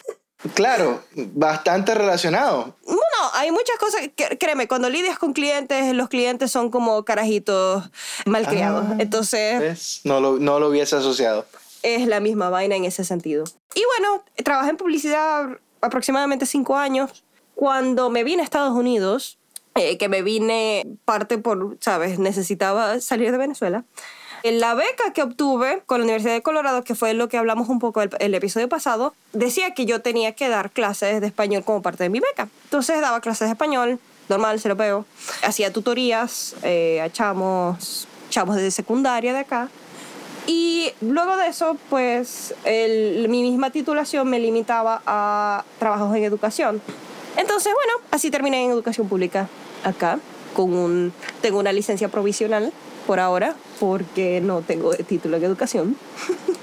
Claro, bastante relacionado. Bueno, hay muchas cosas, créeme, cuando lidias con clientes, los clientes son como carajitos malcriados. Ah, Entonces... No lo, no lo hubiese asociado. Es la misma vaina en ese sentido. Y bueno, trabajé en publicidad aproximadamente cinco años. Cuando me vine a Estados Unidos, eh, que me vine parte por, ¿sabes? Necesitaba salir de Venezuela. La beca que obtuve con la Universidad de Colorado, que fue lo que hablamos un poco el, el episodio pasado, decía que yo tenía que dar clases de español como parte de mi beca. Entonces daba clases de español, normal, se lo veo. Hacía tutorías eh, a de secundaria de acá. Y luego de eso, pues mi misma titulación me limitaba a trabajos en educación. Entonces, bueno, así terminé en educación pública acá. Con un, tengo una licencia provisional por ahora, porque no tengo título en educación.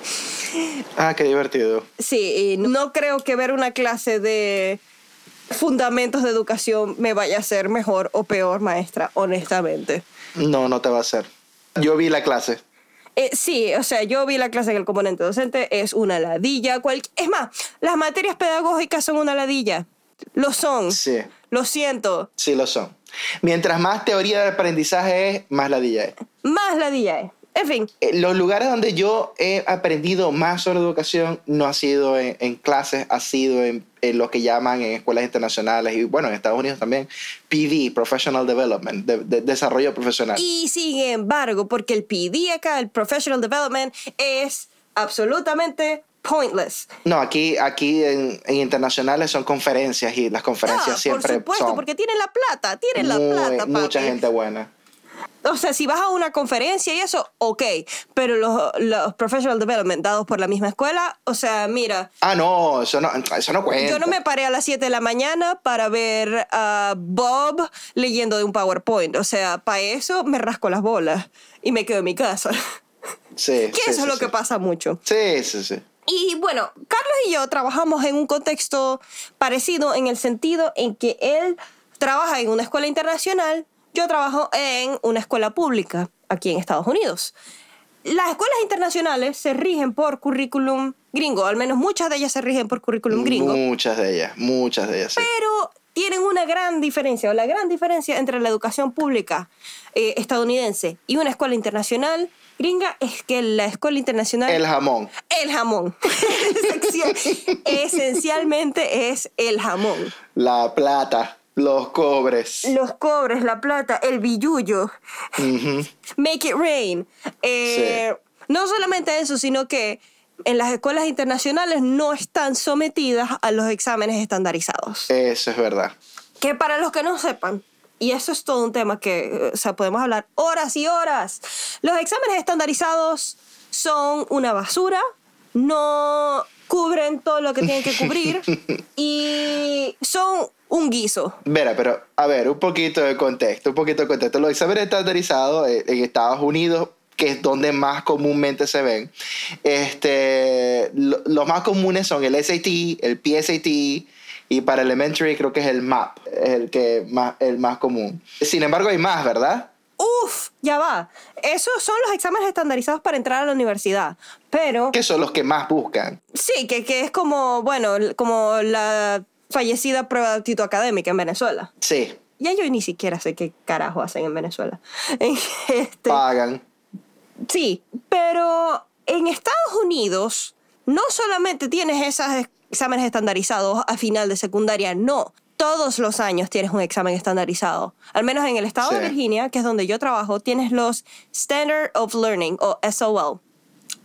ah, qué divertido. Sí, y no creo que ver una clase de fundamentos de educación me vaya a ser mejor o peor maestra, honestamente. No, no te va a hacer. Yo vi la clase. Eh, sí, o sea, yo vi la clase en el componente docente, es una ladilla. Cual... Es más, las materias pedagógicas son una ladilla. Lo son. Sí. Lo siento. Sí, lo son. Mientras más teoría de aprendizaje es, más ladilla es. Más ladilla es. En fin. Eh, Los lugares donde yo he aprendido más sobre educación no ha sido en, en clases, ha sido en, en lo que llaman en escuelas internacionales y bueno, en Estados Unidos también, PD, Professional Development, de- de- desarrollo profesional. Y sin embargo, porque el PD acá, el Professional Development, es absolutamente pointless. No, aquí, aquí en, en internacionales son conferencias y las conferencias Ah, siempre por supuesto, son porque tienen la plata, tienen la muy- plata, papi. mucha gente buena. O sea, si vas a una conferencia y eso, ok, pero los, los Professional Development dados por la misma escuela, o sea, mira, Ah, no, eso no, eso no cuenta. yo no me paré a las 7 de la mañana para ver a Bob leyendo de un PowerPoint. O sea, para eso me rasco las bolas y me quedo en mi casa. Sí, Que sí, eso sí, es lo sí. que pasa mucho. Sí, sí, sí. Y bueno, Carlos y yo trabajamos en un contexto parecido en el sentido en que él trabaja en una escuela internacional, yo trabajo en una escuela pública aquí en Estados Unidos. Las escuelas internacionales se rigen por currículum gringo, al menos muchas de ellas se rigen por currículum gringo, Muchas de ellas, muchas de ellas. sí. pero tienen una gran diferencia, o la gran diferencia entre la educación pública eh, estadounidense y una escuela internacional gringa es que la escuela internacional... El jamón. El jamón. Esencialmente es el jamón. La plata, los cobres. Los cobres, la plata, el billullo. Make it rain. Eh, No solamente eso, sino que en las escuelas internacionales no están sometidas a los exámenes estandarizados. Eso es verdad. Que para los que no sepan, y eso es todo un tema que, eh, o sea, podemos hablar horas y horas. Los exámenes estandarizados son una basura, no cubren todo lo que tienen que cubrir y son un guiso. Vera, pero a ver, un poquito de contexto, un poquito de contexto. Los exámenes estandarizados eh, en Estados Unidos, que es donde más comúnmente se ven, este, lo- los más comunes son el SAT, el PSAT y para elementary creo que es el MAP, es el, que más, el más común. Sin embargo, hay más, ¿verdad? Uf, ya va. Esos son los exámenes estandarizados para entrar a la universidad. Pero Que son los que más buscan. sí, que, que es como, bueno, como la fallecida prueba de aptitud académica en Venezuela. Sí, Ya yo ni siquiera sé qué carajo hacen en Venezuela. Este, pagan. sí, pero en Estados Unidos no solamente tienes esos exámenes estandarizados a final de secundaria, no. Todos los años tienes un examen estandarizado. Al menos en el estado de. Virginia, que es donde yo trabajo, tienes los Standard of Learning o SOL.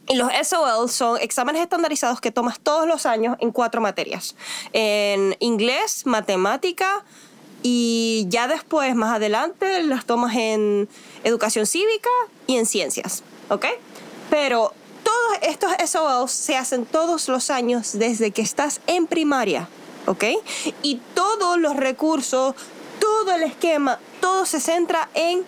Y los SOL son exámenes estandarizados que tomas todos los años en cuatro materias. En inglés, matemática y ya después, más adelante, las tomas en educación cívica y en ciencias. ¿Ok? Pero todos estos SOL se hacen todos los años desde que estás en primaria. ¿Ok? Y todos los recursos, todo el esquema, todo se centra en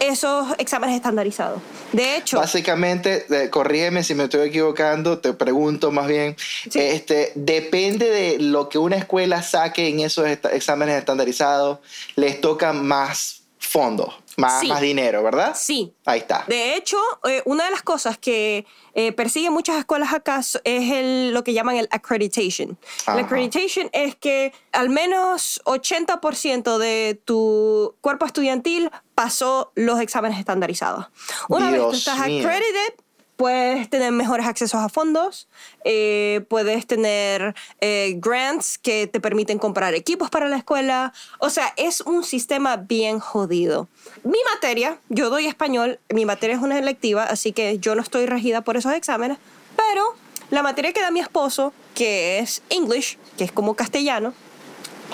esos exámenes estandarizados. De hecho, Básicamente, eh, corrígeme si me estoy equivocando, te pregunto más bien, Sí. este, depende de lo que una escuela saque en esos exámenes estandarizados, les toca más fondos, más, Sí. más dinero, ¿verdad? sí, Ahí está. De hecho, eh, una de las cosas que eh, persiguen muchas escuelas acá es el, lo que llaman el accreditation. El Ajá. accreditation es que al menos 80% de tu cuerpo estudiantil pasó los exámenes estandarizados. Una vez tú estás mío. accredited, puedes tener mejores accesos a fondos, eh, puedes tener eh, grants que te permiten comprar equipos para la escuela. O sea, es un sistema bien jodido. Mi materia, yo doy español, mi materia es una electiva, así que yo no estoy regida por esos exámenes, pero la materia que da mi esposo, que es English, que es como castellano,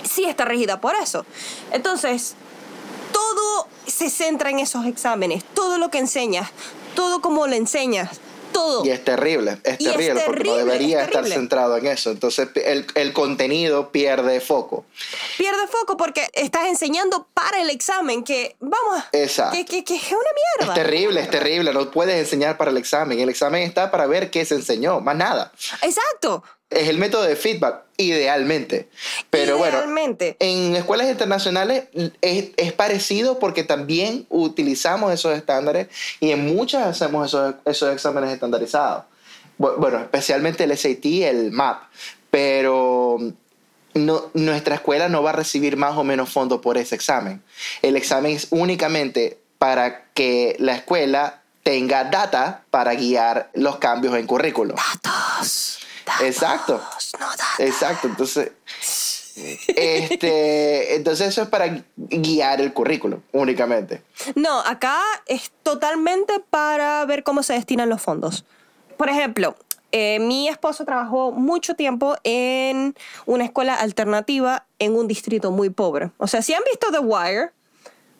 sí está regida por eso. Entonces, todo se centra en esos exámenes, todo lo que enseñas, todo como lo enseñas, todo. Y es terrible, es es terrible, porque no debería es estar centrado en eso. Entonces, el, el contenido pierde foco. Pierde foco porque estás enseñando para el examen que, vamos, Exacto. que, que, que es una Es mierda. terrible, es terrible. No puedes enseñar para el examen. El examen está para ver qué se enseñó, más nada. Exacto. Es el método de feedback, idealmente. Pero Idealmente. bueno, en escuelas internacionales es, es, parecido porque también utilizamos esos estándares y en muchas hacemos esos, esos exámenes estandarizados. Bueno, especialmente el SAT, el MAP. Pero no, nuestra escuela no va a recibir más o menos fondos por ese examen. El examen es únicamente para que la escuela tenga data para guiar los cambios en currículo. Datos. Exacto. No. Exacto. Entonces, este, entonces eso es para guiar el currículo únicamente. No, acá es totalmente para ver cómo se destinan los fondos. Por ejemplo, eh, mi esposo trabajó mucho tiempo en una escuela alternativa en un distrito muy pobre. O sea, si han visto The Wire,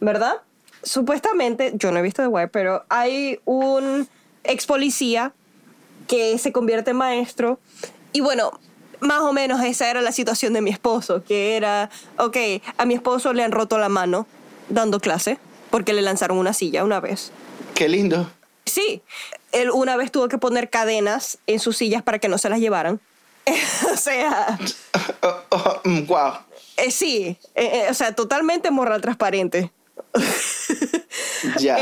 ¿verdad? Supuestamente, yo no he visto The Wire, pero hay un ex policía que se convierte en maestro. Y bueno, más o menos esa era la situación de mi esposo, que era, ok, a mi esposo le han roto la mano dando clase porque le lanzaron una silla una vez. Qué lindo. Sí, él una vez tuvo que poner cadenas en sus sillas para que no se las llevaran. o sea... Wow. Eh, sí, eh, eh, o sea, totalmente moral transparente. Ya.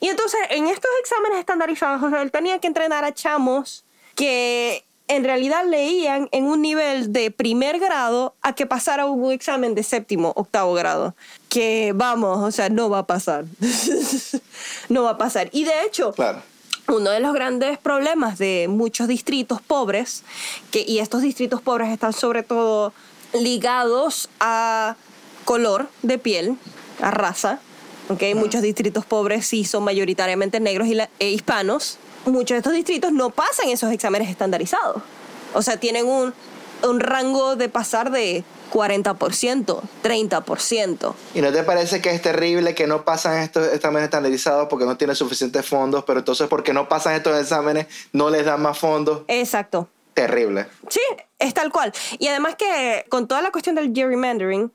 Y entonces, en estos exámenes estandarizados, o sea, él tenía que entrenar a chamos que en realidad leían en un nivel de primer grado a que pasara un examen de séptimo, octavo grado. Que vamos, o sea, no va a pasar. no va a pasar. Y de hecho, Claro. uno de los grandes problemas de muchos distritos pobres, que, y estos distritos pobres están sobre todo ligados a color de piel, a raza, ¿ok? Muchos distritos pobres sí son mayoritariamente negros y la- e hispanos. Muchos de estos distritos no pasan esos exámenes estandarizados. O sea, tienen un, un rango de pasar de 40%, 30%. ¿Y no te parece que es terrible que no pasan estos exámenes estandarizados porque no tienen suficientes fondos, pero entonces porque no pasan estos exámenes no les dan más fondos? Exacto. Terrible. Sí, es tal cual. Y además que con toda la cuestión del gerrymandering,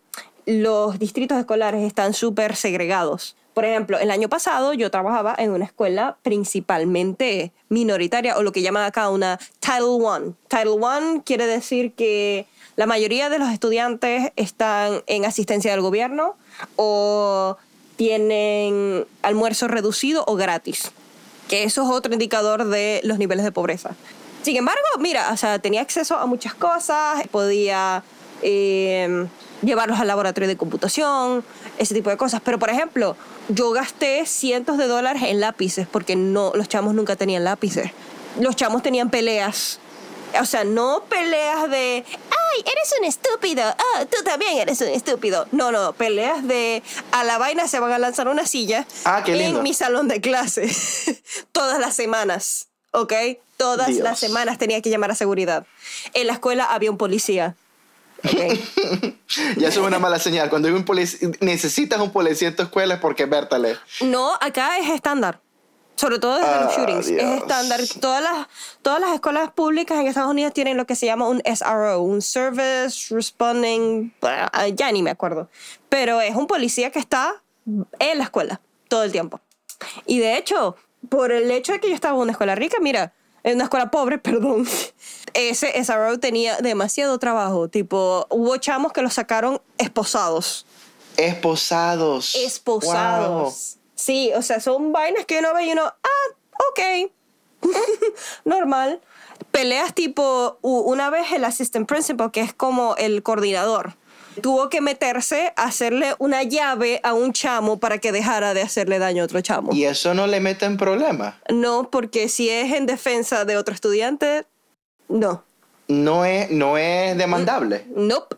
los distritos escolares están súper segregados. Por ejemplo, el año pasado yo trabajaba en una escuela principalmente minoritaria o lo que llaman acá una Title I. Title I quiere decir que la mayoría de los estudiantes están en asistencia del gobierno o tienen almuerzo reducido o gratis que eso es otro indicador de los niveles de pobreza. Sin embargo, mira, o sea, tenía acceso a muchas cosas, podía eh, llevarlos al laboratorio de computación, ese tipo de cosas. Pero, por ejemplo, yo gasté cientos de dólares en lápices porque no, los chamos nunca tenían lápices. Los chamos tenían peleas. O sea, no peleas de, ay, eres un estúpido, ah, tú también eres un estúpido. No, no, peleas de, a la vaina se van a lanzar una silla Ah, qué lindo. en mi salón de clase todas las semanas, ¿ok? Todas Dios. las semanas tenía que llamar a seguridad. En la escuela había un policía. Ya eso es una mala señal. Cuando hay un policía, necesitas un policía en tu escuela es porque vértale. no, acá es estándar. Sobre todo desde los Ah, shootings. Dios. Es estándar. Todas las, todas las escuelas públicas en Estados Unidos tienen lo que se llama un SRO, un Service Responding. Ya ni me acuerdo. Pero es un policía que está en la escuela todo el tiempo. Y de hecho, por el hecho de que yo estaba en una escuela rica, mira, en una escuela pobre, perdón, ese SRO tenía demasiado trabajo. Tipo, hubo chamos que los sacaron esposados. Esposados. Esposados. Sí, o sea, son vainas que uno ve y uno, ah, ok, normal. Peleas tipo, una vez el assistant principal, que es como el coordinador, tuvo que meterse a hacerle una llave a un chamo para que dejara de hacerle daño a otro chamo. Y eso no le mete en problemas. No, porque si es en defensa de otro estudiante, no. No es, no es demandable. Nope.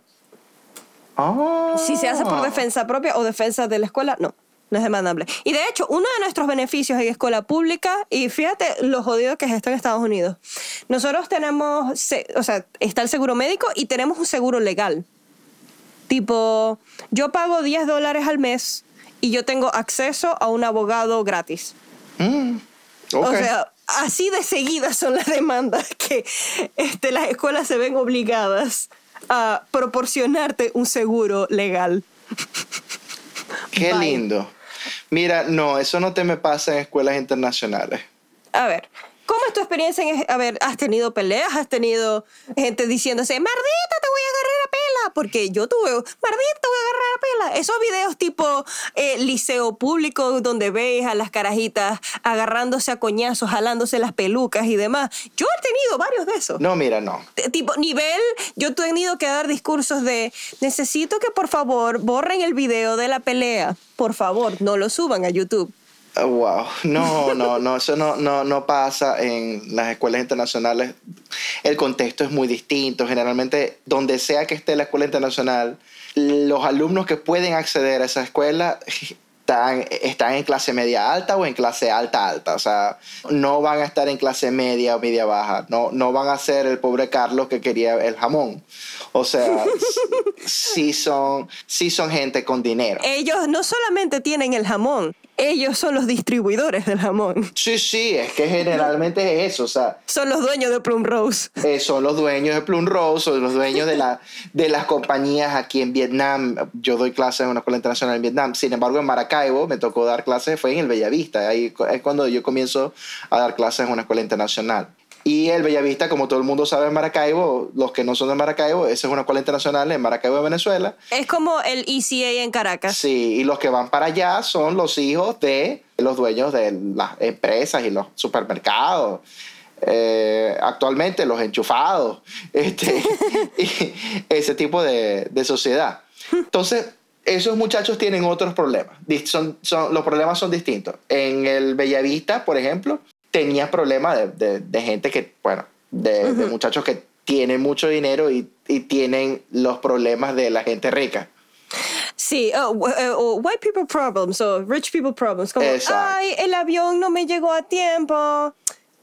Ah. Si se hace por defensa propia o defensa de la escuela, no, no es demandable. Y de hecho, uno de nuestros beneficios en escuela pública, y fíjate lo jodido que es esto en Estados Unidos, nosotros tenemos, o sea, está el seguro médico y tenemos un seguro legal. Tipo, yo pago 10 dólares al mes y yo tengo acceso a un abogado gratis. Mm, ok. O sea, así de seguidas son las demandas que este, las escuelas se ven obligadas a proporcionarte un seguro legal. Qué bye. lindo. Mira, no, eso no te me pasa en escuelas internacionales. A ver, ¿Cómo es tu experiencia en, a ver, has tenido peleas, has tenido gente diciéndose, Mardita, te voy a agarrar a pela? Porque yo tuve, Mardita, te voy a agarrar a pela. Esos videos tipo eh, liceo público donde ves a las carajitas agarrándose a coñazos, jalándose las pelucas y demás. Yo he tenido varios de esos. No, mira, no. T- Tipo, nivel, yo he tenido que dar discursos de, necesito que por favor borren el video de la pelea. Por favor, no lo suban a YouTube. Oh, Wow, no, no, no, eso no, no, no pasa en las escuelas internacionales. El contexto es muy distinto. Generalmente, donde sea que esté la escuela internacional, los alumnos que pueden acceder a esa escuela están, están en clase media alta o en clase alta alta. O sea, no van a estar en clase media o media baja. No, no van a ser el pobre Carlos que quería el jamón. O sea, sí son, sí son gente con dinero. Ellos no solamente tienen el jamón, ellos son los distribuidores del jamón. Sí, sí, es que generalmente es eso, o sea, Son los dueños de Plum Rose. eh, son los dueños de Plum Rose, son los dueños de, la, de las compañías aquí en Vietnam. Yo doy clases en una escuela internacional en Vietnam, sin embargo en Maracaibo me tocó dar clases, fue en el Bellavista, ahí es cuando yo comienzo a dar clases en una escuela internacional. Y el Bellavista, como todo el mundo sabe en Maracaibo, los que no son de Maracaibo, esa es una escuela internacional en Maracaibo, Venezuela. Es como el ECA en Caracas. Sí, y los que van para allá son los hijos de los dueños de las empresas y los supermercados. Eh, actualmente los enchufados, este, y ese tipo de, de sociedad. Entonces, esos muchachos tienen otros problemas. Son, son, los problemas son distintos. En el Bellavista, por ejemplo, tenía problemas de, de- de gente que, bueno, de, de muchachos que tienen mucho dinero y, y tienen los problemas de la gente rica. Sí, oh, w- eh, oh, white people problems o rich people problems. Como, Exacto. ay, el avión no me llegó a tiempo.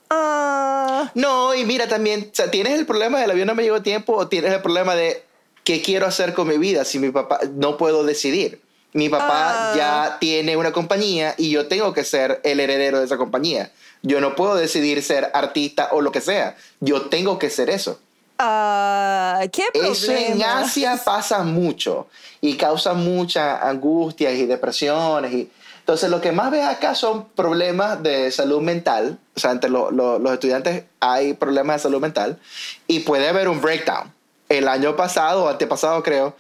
Ah, No, y mira también, o sea, tienes el problema del avión no me llegó a tiempo o tienes el problema de qué quiero hacer con mi vida si mi papá no puedo decidir. Mi papá Ah. ya tiene una compañía y yo tengo que ser el heredero de esa compañía. Yo no puedo decidir ser artista o lo que sea. Yo tengo que ser eso. ah, qué. Eso en Asia pasa mucho y causa muchas angustias y depresiones. Y... Entonces, lo que más ves acá son problemas de salud mental. O sea, entre lo- lo- los estudiantes hay problemas de salud mental y puede haber un breakdown. El año pasado, o antepasado creo,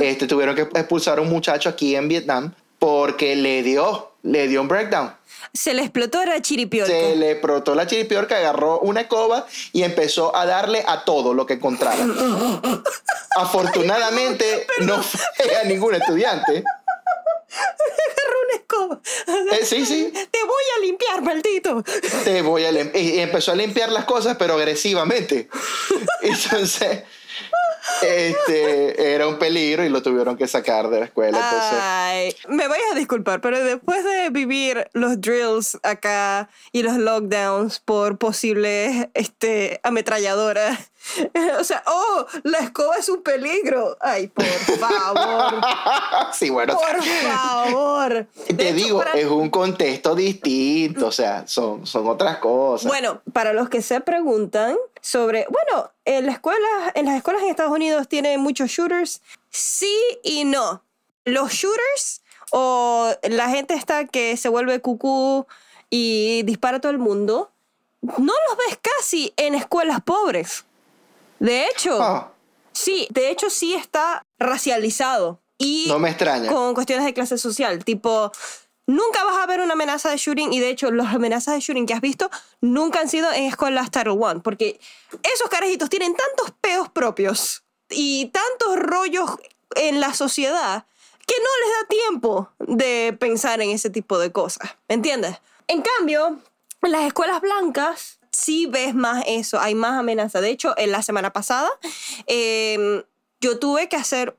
este, tuvieron que expulsar a un muchacho aquí en Vietnam porque le dio, le dio un breakdown. Se le explotó la chiripiorca. Se le protó la chiripiorca, agarró una escoba y empezó a darle a todo lo que encontrara. Afortunadamente no fue a ningún estudiante. Agarró una escoba. Eh, sí, sí. Te voy a limpiar, maldito. Te voy a lim- y y empezó a limpiar las cosas, pero agresivamente. Entonces, este, era un peligro y lo tuvieron que sacar de la escuela. Entonces, Ay, me vayas a disculpar, pero después de vivir los drills acá y los lockdowns por posibles este, ametralladoras, o sea, oh, la escoba es un peligro. Ay, por favor, sí, bueno, por favor. De te hecho, digo, para- es un contexto distinto, o sea, son, son otras cosas. Bueno, para los que se preguntan sobre, bueno, en, la escuela, en las escuelas en Estados Unidos tienen muchos shooters, sí y no. Los shooters o la gente está que se vuelve cucú y dispara a todo el mundo, no los ves casi en escuelas pobres. De hecho, Ah, sí, de hecho sí está racializado. Y no me extraña. con cuestiones de clase social. Tipo, nunca vas a ver una amenaza de shooting y de hecho las amenazas de shooting que has visto nunca han sido en escuelas Title One porque esos carajitos tienen tantos peos propios y tantos rollos en la sociedad que no les da tiempo de pensar en ese tipo de cosas. ¿Me entiendes? En cambio, en las escuelas blancas sí ves más eso, hay más amenaza. De hecho, en la semana pasada eh, yo tuve que hacer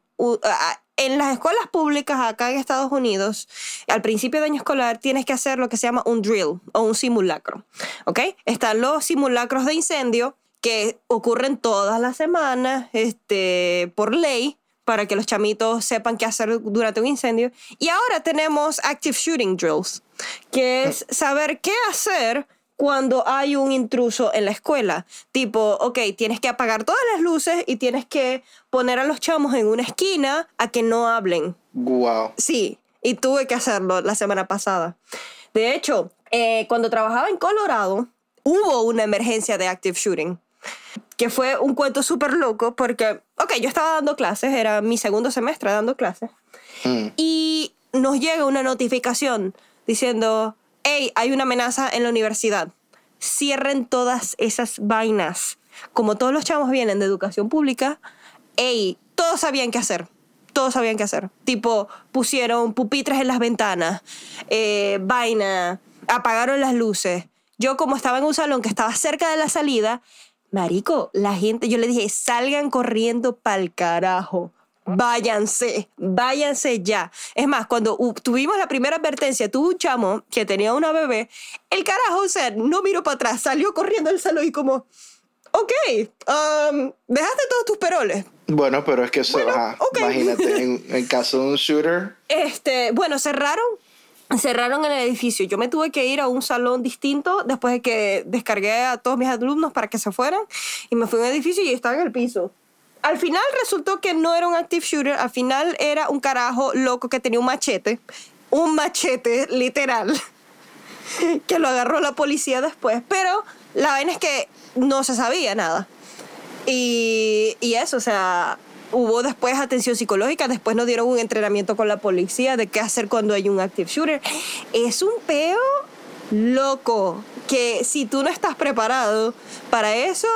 en las escuelas públicas acá en Estados Unidos, al principio de año escolar tienes que hacer lo que se llama un drill o un simulacro, ¿ok? Están los simulacros de incendio que ocurren todas las semanas este, por ley para que los chamitos sepan qué hacer durante un incendio. Y ahora tenemos active shooting drills, que es saber qué hacer cuando hay un intruso en la escuela. Tipo, ok, tienes que apagar todas las luces y tienes que poner a los chamos en una esquina a que no hablen. Wow. Sí, y tuve que hacerlo la semana pasada. De hecho, eh, cuando trabajaba en Colorado, hubo una emergencia de active shooting. Que fue un cuento súper loco porque, ok, yo estaba dando clases, era mi segundo semestre dando clases. Mm. Y nos llega una notificación diciendo, hey, hay una amenaza en la universidad. Cierren todas esas vainas. Como todos los chavos vienen de educación pública, hey, todos sabían qué hacer. Todos sabían qué hacer. Tipo, pusieron pupitres en las ventanas, eh, vaina, apagaron las luces. Yo como estaba en un salón que estaba cerca de la salida, marico, la gente, yo le dije, salgan corriendo pa'l carajo. Váyanse, váyanse ya. Es más, cuando tuvimos la primera advertencia, tuvo un chamo que tenía una bebé, el carajo, o sea, no miró para atrás, salió corriendo del salón y como, ok, um, dejaste todos tus peroles. Bueno, pero es que eso, Bueno, ajá, ok. imagínate, en, en caso de un shooter, Este, bueno, cerraron, cerraron el edificio. Yo me tuve que ir a un salón distinto después de que descargué a todos mis alumnos para que se fueran y me fui a un edificio y estaba en el piso. Al final resultó que no era un active shooter, al final era un carajo loco que tenía un machete, un machete literal, que lo agarró la policía después, pero la vaina es que no se sabía nada. Y, y eso, o sea, hubo después atención psicológica, después nos dieron un entrenamiento con la policía de qué hacer cuando hay un active shooter. Es un peo loco que si tú no estás preparado para eso,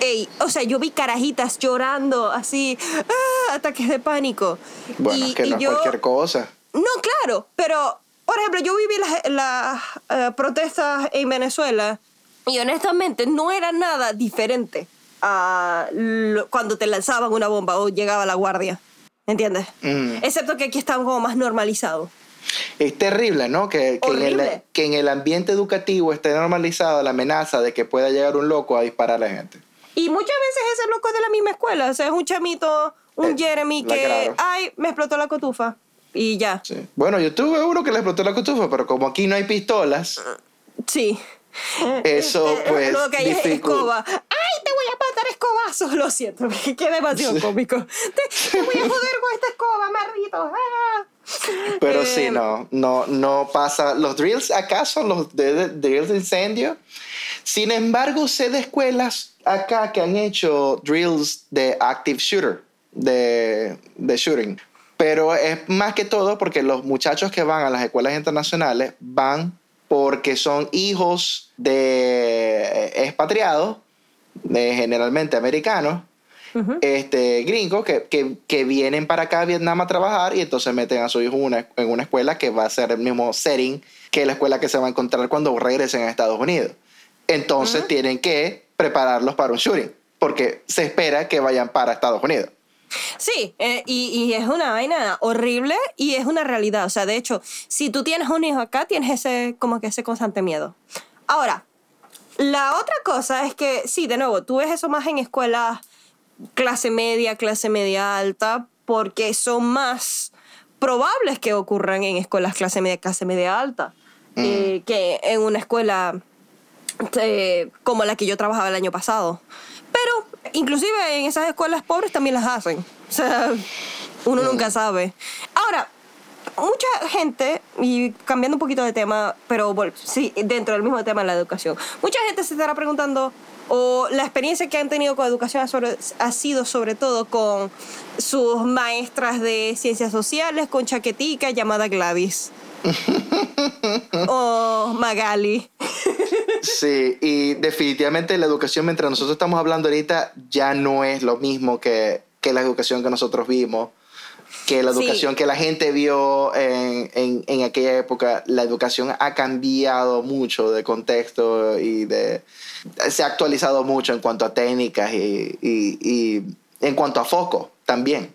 ey, o sea, yo vi carajitas llorando así, ah, ataques de pánico. bueno, Y- es que no es yo- cualquier cosa. no, claro, pero, por ejemplo, yo viví las, las, eh, protestas en Venezuela y honestamente no era nada diferente a lo- cuando te lanzaban una bomba o llegaba la guardia. ¿Entiendes? Mm. Excepto que aquí estamos como más normalizados. Es terrible, ¿no? Que, que en el, que en el ambiente educativo esté normalizada la amenaza de que pueda llegar un loco a disparar a la gente. Y muchas veces ese loco es de la misma escuela. O sea, es un chamito, un Eh, Jeremy que, ay, me explotó la cotufa. Y ya. Sí. Bueno, yo tuve uno que le explotó la cotufa, pero como aquí no hay pistolas, Sí. Eso, Eh, pues, Lo que hay es escoba. ¡Ay, te voy a matar escobazos! Lo siento, que demasiado cómico. Te, te voy a joder con esta escoba, maldito. ¡Ah! pero Eh, sí, no, no, no pasa. Los drills acá son los de, de- drills de incendio. Sin embargo, sé de escuelas acá que han hecho drills de active shooter, de, de shooting. Pero es más que todo porque los muchachos que van a las escuelas internacionales van porque son hijos de eh, expatriados, de generalmente americanos, este, gringos que, que, que vienen para acá a Vietnam a trabajar y entonces meten a su hijo en una, en una escuela que va a ser el mismo setting que la escuela que se va a encontrar cuando regresen a Estados Unidos. Entonces tienen que prepararlos para un shooting porque se espera que vayan para Estados Unidos. Sí, eh, y, y es una vaina horrible y es una realidad. O sea, de hecho, si tú tienes un hijo acá, tienes ese, como que ese constante miedo. Ahora, la otra cosa es que, sí, de nuevo, tú ves eso más en escuelas clase media, clase media alta, porque son más probables que ocurran en escuelas clase media, clase media alta, eh, que en una escuela eh, como la que yo trabajaba el año pasado. Pero inclusive en esas escuelas pobres también las hacen. O sea, uno nunca sabe. Ahora, mucha gente, y cambiando un poquito de tema, pero sí, dentro del mismo tema de la educación, mucha gente se estará preguntando, o la experiencia que han tenido con educación sobre- ha sido sobre todo con sus maestras de ciencias sociales, con chaquetica llamada Gladys. o Magali. Sí, y definitivamente la educación, mientras nosotros estamos hablando ahorita, ya no es lo mismo que, que la educación que nosotros vimos, que la Sí. educación que la gente vio en, en, en aquella época. La educación ha cambiado mucho de contexto y de, se ha actualizado mucho en cuanto a técnicas y, y, y en cuanto a foco también.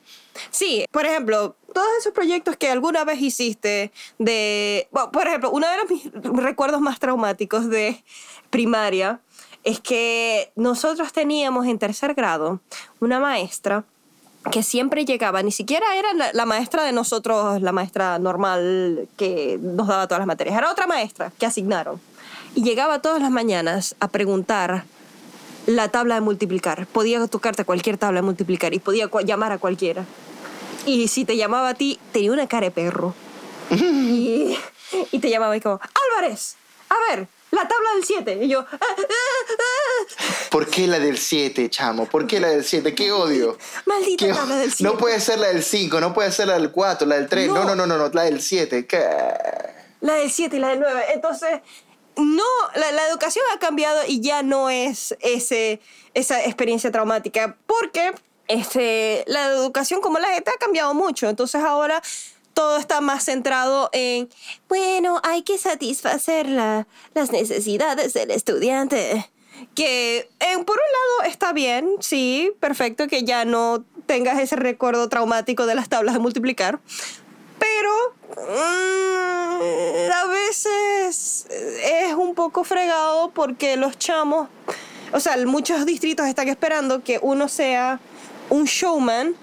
Sí, por ejemplo, todos esos proyectos que alguna vez hiciste de... Bueno, por ejemplo, uno de los mis recuerdos más traumáticos de primaria es que nosotros teníamos en tercer grado una maestra que siempre llegaba, ni siquiera era la, la maestra de nosotros, la maestra normal que nos daba todas las materias, era otra maestra que asignaron. Y llegaba todas las mañanas a preguntar la tabla de multiplicar. Podía tocarte cualquier tabla de multiplicar y podía llamar a cualquiera. Y si te llamaba a ti, tenía una cara de perro. y, y te llamaba y como, Álvarez, a ver, la tabla del 7. Y yo, ah, ah, ah". ¿Por qué la del 7, chamo? ¿Por qué la del 7? ¡Qué odio! Maldita ¿Qué- tabla del 7. No puede ser la del 5, no puede ser la del 4, la del 3. No, No. no, no, no, la del 7. ¿Qué? La del 7 y la del 9. Entonces, no, la, la educación ha cambiado y ya no es ese, esa experiencia traumática. Porque este, la educación como la gente ha cambiado mucho. Entonces ahora todo está más centrado en, bueno, hay que satisfacer la- las necesidades del estudiante. Que eh, por un lado está bien, sí, perfecto que ya no tengas ese recuerdo traumático de las tablas de multiplicar. Pero mm, a veces es un poco fregado porque los chamos, o sea, muchos distritos están esperando que uno sea un showman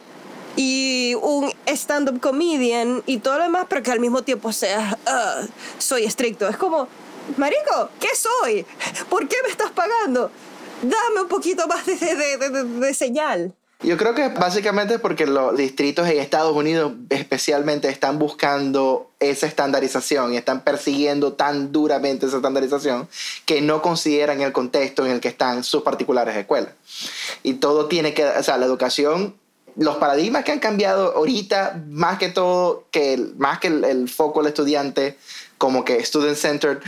y un stand-up comedian y todo lo demás, pero que al mismo tiempo sea, "Ah, soy estricto. Es como, Marico, ¿qué soy? ¿Por qué me estás pagando? Dame un poquito más de, de- de- de- señal. Yo creo que básicamente es porque los distritos en Estados Unidos especialmente están buscando esa estandarización y están persiguiendo tan duramente esa estandarización que no consideran el contexto en el que están sus particulares escuelas. Y todo tiene que, o sea, la educación, los paradigmas que han cambiado ahorita, más que todo, que más que el, el foco del estudiante, como que student centered,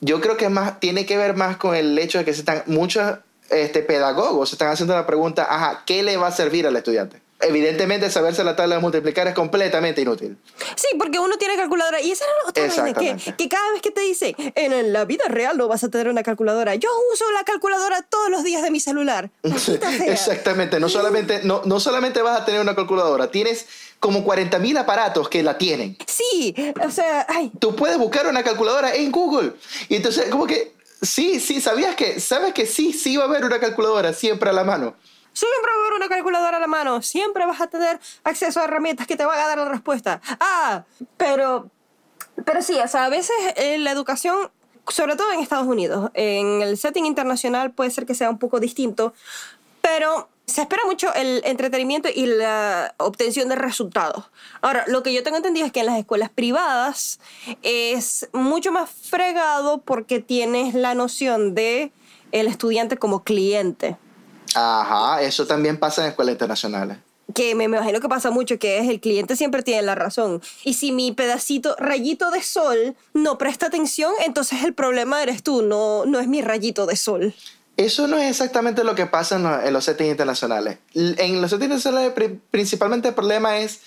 yo creo que más tiene que ver más con el hecho de que se están muchos este, pedagogos se están haciendo la pregunta, ajá, ¿qué le va a servir al estudiante? Evidentemente, saberse la tabla de multiplicar es completamente inútil. Sí, porque uno tiene calculadora. Y esa era la otra vaina, que, que cada vez que te dice, en la vida real no vas a tener una calculadora. Yo uso la calculadora todos los días de mi celular. Exactamente, no solamente, no, no solamente vas a tener una calculadora, tienes como 40.000 aparatos que la tienen. Sí, o sea, ay, Tú puedes buscar una calculadora en Google. Y entonces, como que, sí, sí, sabías que, sabes que sí, sí va a haber una calculadora siempre a la mano. siempre va a haber una calculadora a la mano. Siempre vas a tener acceso a herramientas que te van a dar la respuesta. Ah, pero, pero sí, o sea, a veces eh, la educación, sobre todo en Estados Unidos, en el setting internacional puede ser que sea un poco distinto, pero se espera mucho el entretenimiento y la obtención de resultados. Ahora, lo que yo tengo entendido es que en las escuelas privadas es mucho más fregado porque tienes la noción de el estudiante como cliente. Ajá, eso también pasa en escuelas internacionales. que me, me imagino que pasa mucho, que es el cliente siempre tiene la razón. Y si mi pedacito, rayito de sol, no presta atención, entonces el problema eres tú, no, no es mi rayito de sol. Eso no es exactamente lo que pasa en los, en los settings internacionales. En los settings internacionales pri- principalmente el problema es,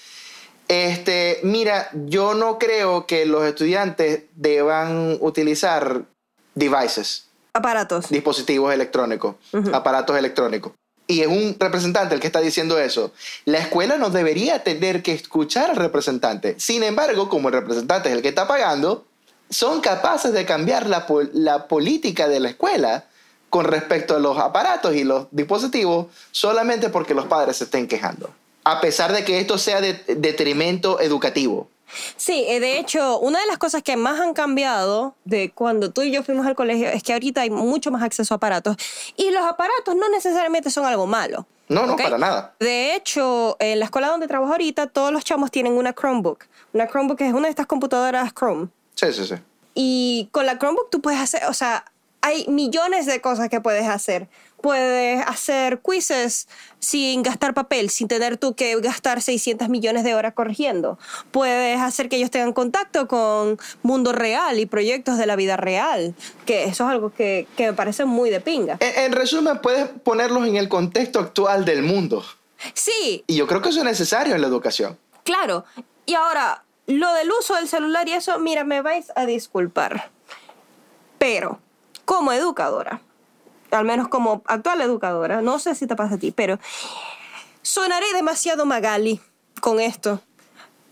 este, mira, yo no creo que los estudiantes deban utilizar devices, Aparatos. dispositivos electrónicos, aparatos electrónicos. Y es un representante el que está diciendo eso. La escuela no debería tener que escuchar al representante. Sin embargo, como el representante es el que está pagando, son capaces de cambiar la política de la escuela con respecto a los aparatos y los dispositivos solamente porque los padres se estén quejando. A pesar de que esto sea de detrimento educativo. Sí, eh, de hecho, una de las cosas que más han cambiado de cuando tú y yo fuimos al colegio es que ahorita hay mucho más acceso a aparatos. Y los aparatos no necesariamente son algo malo. No, no, para nada. De hecho, en la escuela donde trabajo ahorita, todos los chamos tienen una Chromebook. Una Chromebook es una de estas computadoras Chrome. Sí, sí, sí. Y con la Chromebook tú puedes hacer, o sea, hay millones de cosas que puedes hacer. Puedes hacer quizzes sin gastar papel, sin tener tú que gastar 600 millones de horas corrigiendo. Puedes hacer que ellos tengan contacto con mundo real y proyectos de la vida real, que eso es algo que, que me parece muy de pinga. En, en resumen, puedes ponerlos en el contexto actual del mundo. Sí, Y yo creo que eso es necesario en la educación. Claro. Y ahora, lo del uso del celular y eso, mira, me vais a disculpar. Pero, como educadora, al menos como actual educadora, no sé si te pasa a ti, pero sonaré demasiado magali con esto.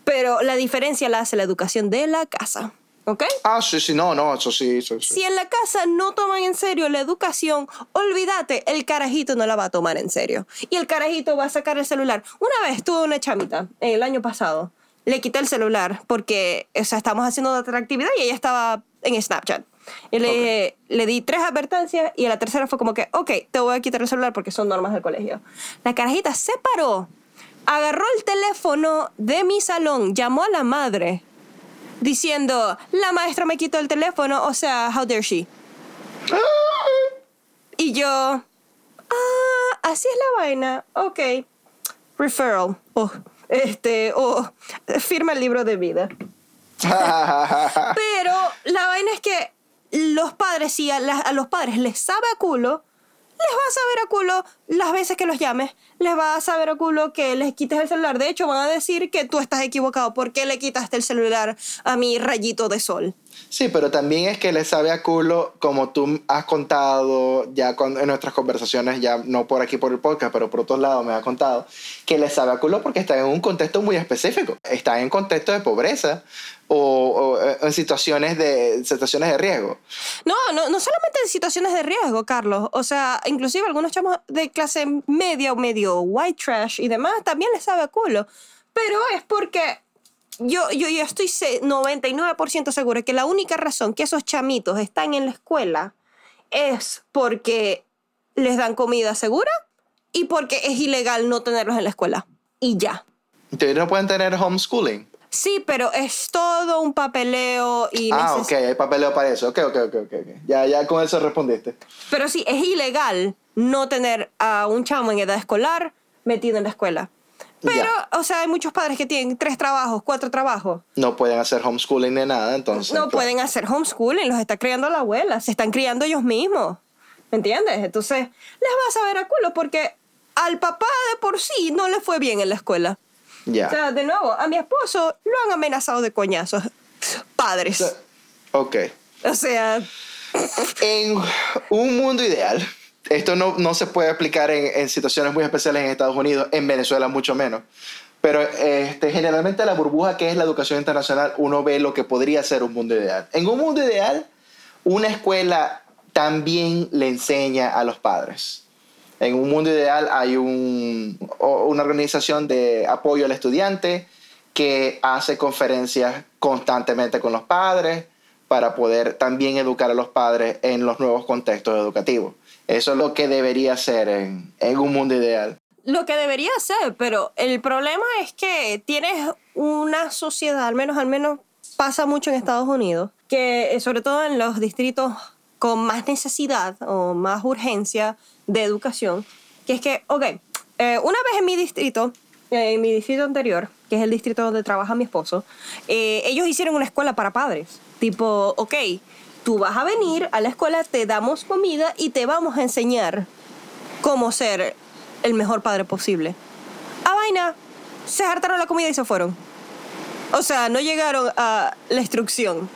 Pero la diferencia la hace la educación de la casa. ¿Ok? Ah, sí, sí, no, no, eso sí, eso sí. Si en la casa no toman en serio la educación, olvídate, el carajito no la va a tomar en serio. Y el carajito va a sacar el celular. Una vez tuve una chamita, el año pasado, le quité el celular porque, o sea, estábamos haciendo otra actividad y ella estaba en Snapchat. Y le, dije- le di tres advertencias y a la tercera fue como que, ok, te voy a quitar el celular porque son normas del colegio. La carajita se paró, agarró el teléfono de mi salón, llamó a la madre diciendo, la maestra me quitó el teléfono, o sea, how dare she. Y yo, ah, así es la vaina. Ok. Referral. Oh, este, oh, firma el libro de vida. Pero la vaina es que los padres, si a, los padres les sabe a culo, les va a saber a culo las veces que los llames. Les va a saber a culo que les quites el celular. De hecho, van a decir que tú estás equivocado. ¿Por qué le quitaste el celular a mi rayito de sol? Sí, pero también es que le sabe a culo, como tú has contado ya con- en nuestras conversaciones, ya no por aquí por el podcast, pero por otros lados me has contado, que le sabe a culo porque está en un contexto muy específico. Está en contexto de pobreza o, o, eh, en situaciones de, situaciones de riesgo. No, no, no solamente en situaciones de riesgo, Carlos. O sea, inclusive algunos chamos de clase media o medio white trash y demás también les sabe a culo. Pero es porque yo, yo, yo estoy se- 99% segura que la única razón que esos chamitos están en la escuela es porque les dan comida segura y porque es ilegal no tenerlos en la escuela. Y ya. Entonces no pueden tener homeschooling. Sí, pero es todo un papeleo y Ah, ok, hay papeleo para eso. Ok, ok, ok. ok. Ya, ya con eso respondiste. Pero sí, es ilegal no tener a un chamo en edad escolar metido en la escuela. Pero, o sea, hay muchos padres que tienen tres trabajos, cuatro trabajos. No pueden hacer homeschooling ni nada, entonces. No claro. pueden hacer homeschooling, los está criando la abuela, se están criando ellos mismos. ¿Me entiendes? Entonces, les va a saber a culo porque al papá de por sí no le fue bien en la escuela. Ya. O sea, de nuevo, a mi esposo lo han amenazado de coñazos. Padres. Ok. O sea, En un mundo ideal, esto no, no se puede aplicar en, en situaciones muy especiales en Estados Unidos, en Venezuela mucho menos. Pero este, generalmente la burbuja que es la educación internacional, uno ve lo que podría ser un mundo ideal. En un mundo ideal, una escuela también le enseña a los padres. En un mundo ideal hay un- una organización de apoyo al estudiante que hace conferencias constantemente con los padres para poder también educar a los padres en los nuevos contextos educativos. Eso es lo que debería ser en, un mundo ideal. lo que debería ser, pero el problema es que tienes una sociedad, al menos, al menos pasa mucho en Estados Unidos, que eh, sobre todo en los distritos con más necesidad o más urgencia de educación, que es que, ok, eh, una vez en mi distrito, eh, en mi distrito anterior, que es el distrito donde trabaja mi esposo, ellos hicieron una escuela para padres. Tipo, ok, tú vas a venir a la escuela, te damos comida y te vamos a enseñar cómo ser el mejor padre posible. A vaina, se hartaron la comida y se fueron. O sea, no llegaron a la instrucción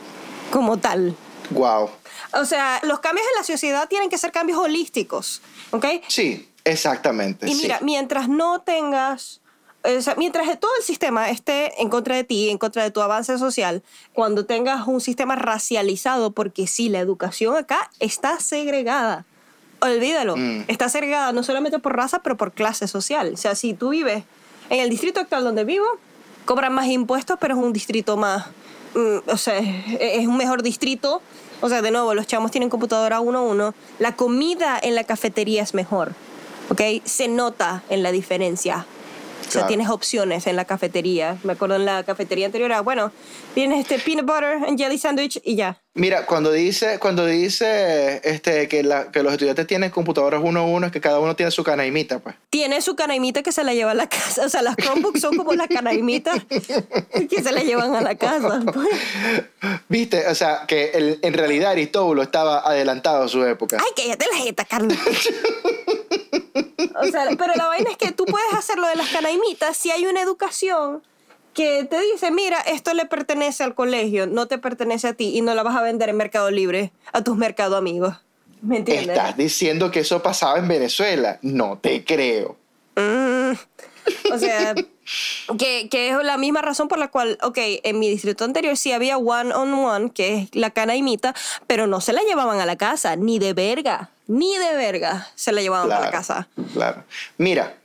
como tal. Wow. O sea, los cambios en la sociedad tienen que ser cambios holísticos, ¿ok? Sí, exactamente. Y sí. mira, mientras no tengas, o sea, mientras todo el sistema esté en contra de ti, en contra de tu avance social, cuando tengas un sistema racializado, porque sí, la educación acá está segregada. Olvídalo, Mm. está segregada no solamente por raza, pero por clase social. O sea, si tú vives en el distrito actual donde vivo, cobran más impuestos, pero es un distrito más, mm, o sea, es un mejor distrito. O sea, de nuevo, los chamos tienen computadora uno a uno. La comida en la cafetería es mejor. ¿ok? Se nota en la diferencia. O sea, tienes opciones en la cafetería. Me acuerdo en la cafetería anterior, ah, bueno, tienes este peanut butter and jelly sandwich y ya. Mira, cuando dice, cuando dice este, que, la- que los estudiantes tienen computadoras uno a uno, es que cada uno tiene su canaimita, pues. Tiene su canaimita que se la lleva a la casa. O sea, las Chromebooks son como las canaimitas que se la llevan a la casa. pues. Viste, o sea, que el- en realidad Aristóbulo estaba adelantado a su época. Ay, cállate la jeta, Carlos. O sea, pero la vaina es que tú puedes hacerlo de las canaimitas si hay una educación que te dice, mira, esto le pertenece al colegio, no te pertenece a ti y no la vas a vender en Mercado Libre a tus mercado amigos. ¿Me entiendes? Estás diciendo que eso pasaba en Venezuela. No te creo. Mm, o sea, que, que es la misma razón por la cual, ok, en mi distrito anterior sí había one on one, que es la canaimita, pero no se la llevaban a la casa, ni de verga, ni de verga se la llevaban a la casa. Claro. Mira,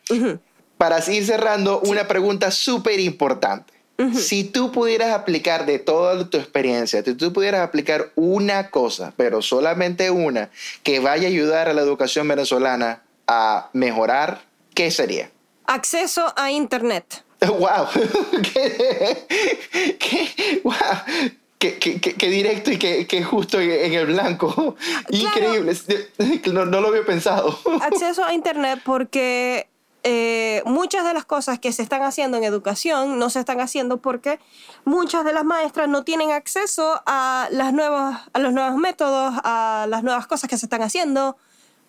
para ir cerrando, una pregunta súper importante. Si tú pudieras aplicar de toda tu experiencia, si tú pudieras aplicar una cosa, pero solamente una, que vaya a ayudar a la educación venezolana a mejorar, ¿qué sería? Acceso a internet. ¡Wow! ¿Qué? ¿Qué? ¡Wow! Qué, qué, qué, directo y qué, qué justo en, el blanco. Increíble. No, no, lo había pensado. Acceso a Internet porque eh, muchas de las cosas que se están haciendo en educación no se están haciendo porque muchas de las maestras no tienen acceso a, las nuevas, a los nuevos métodos, a las nuevas cosas que se están haciendo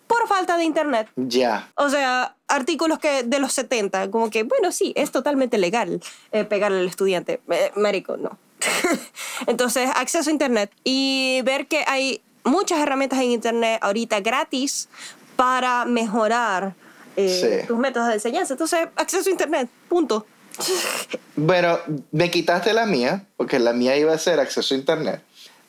por falta de internet. Ya. O sea, artículos que de los 70, como que, bueno, sí, es totalmente legal eh, pegarle al estudiante. Eh, médico, no. Entonces, acceso a internet y ver que hay muchas herramientas en internet ahorita gratis para mejorar eh, tus métodos de enseñanza. Entonces, acceso a internet, punto. Bueno, me quitaste la mía, porque la mía iba a ser acceso a internet.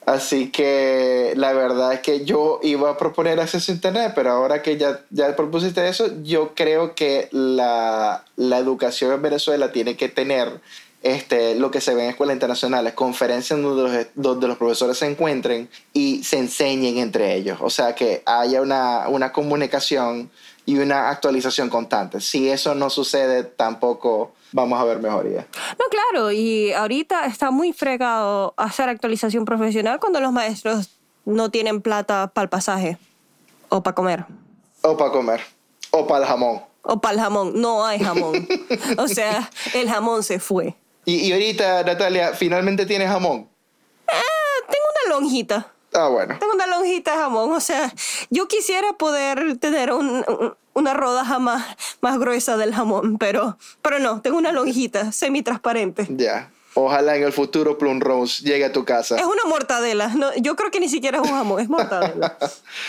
Así que la verdad es que yo iba a proponer acceso a Internet, pero ahora que ya, ya propusiste eso, yo creo que la, la educación en Venezuela tiene que tener este, lo que se ve en escuelas internacionales, conferencias donde los, donde los profesores se encuentren y se enseñen entre ellos. O sea, que haya una, una comunicación y una actualización constante. Si eso no sucede, tampoco vamos a ver mejoría. No, claro, y ahorita está muy fregado hacer actualización profesional cuando los maestros no tienen plata para el pasaje o para comer. O para comer. O para el jamón. O para el jamón. No hay jamón. o sea, el jamón se fue. Y, ahorita, Natalia, ¿finalmente tienes jamón? Eh, tengo una lonjita. Ah, bueno. Tengo una lonjita de jamón. O sea, yo quisiera poder tener una rodaja más, más gruesa del jamón, pero, pero no, tengo una lonjita semi-transparente. Ya. Ojalá en el futuro Plum Rose llegue a tu casa. Es una mortadela. No, yo creo que ni siquiera es un jamón, es mortadela.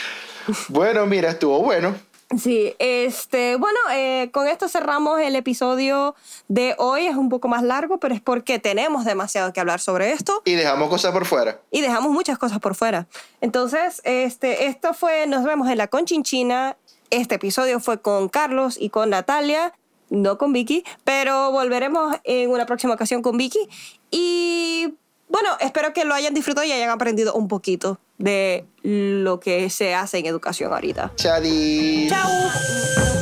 bueno, mira, estuvo bueno. Sí, este, bueno, eh, con esto cerramos el episodio de hoy. Es un poco más largo, pero es porque tenemos demasiado que hablar sobre esto. Y dejamos cosas por fuera. Y dejamos muchas cosas por fuera. Entonces, este, esto fue, nos vemos en la Conchinchina. Este episodio fue con Carlos y con Natalia, no con Vicky, pero volveremos en una próxima ocasión con Vicky. Y bueno, espero que lo hayan disfrutado y hayan aprendido un poquito de lo que se hace en educación ahorita. Chadi. Chao.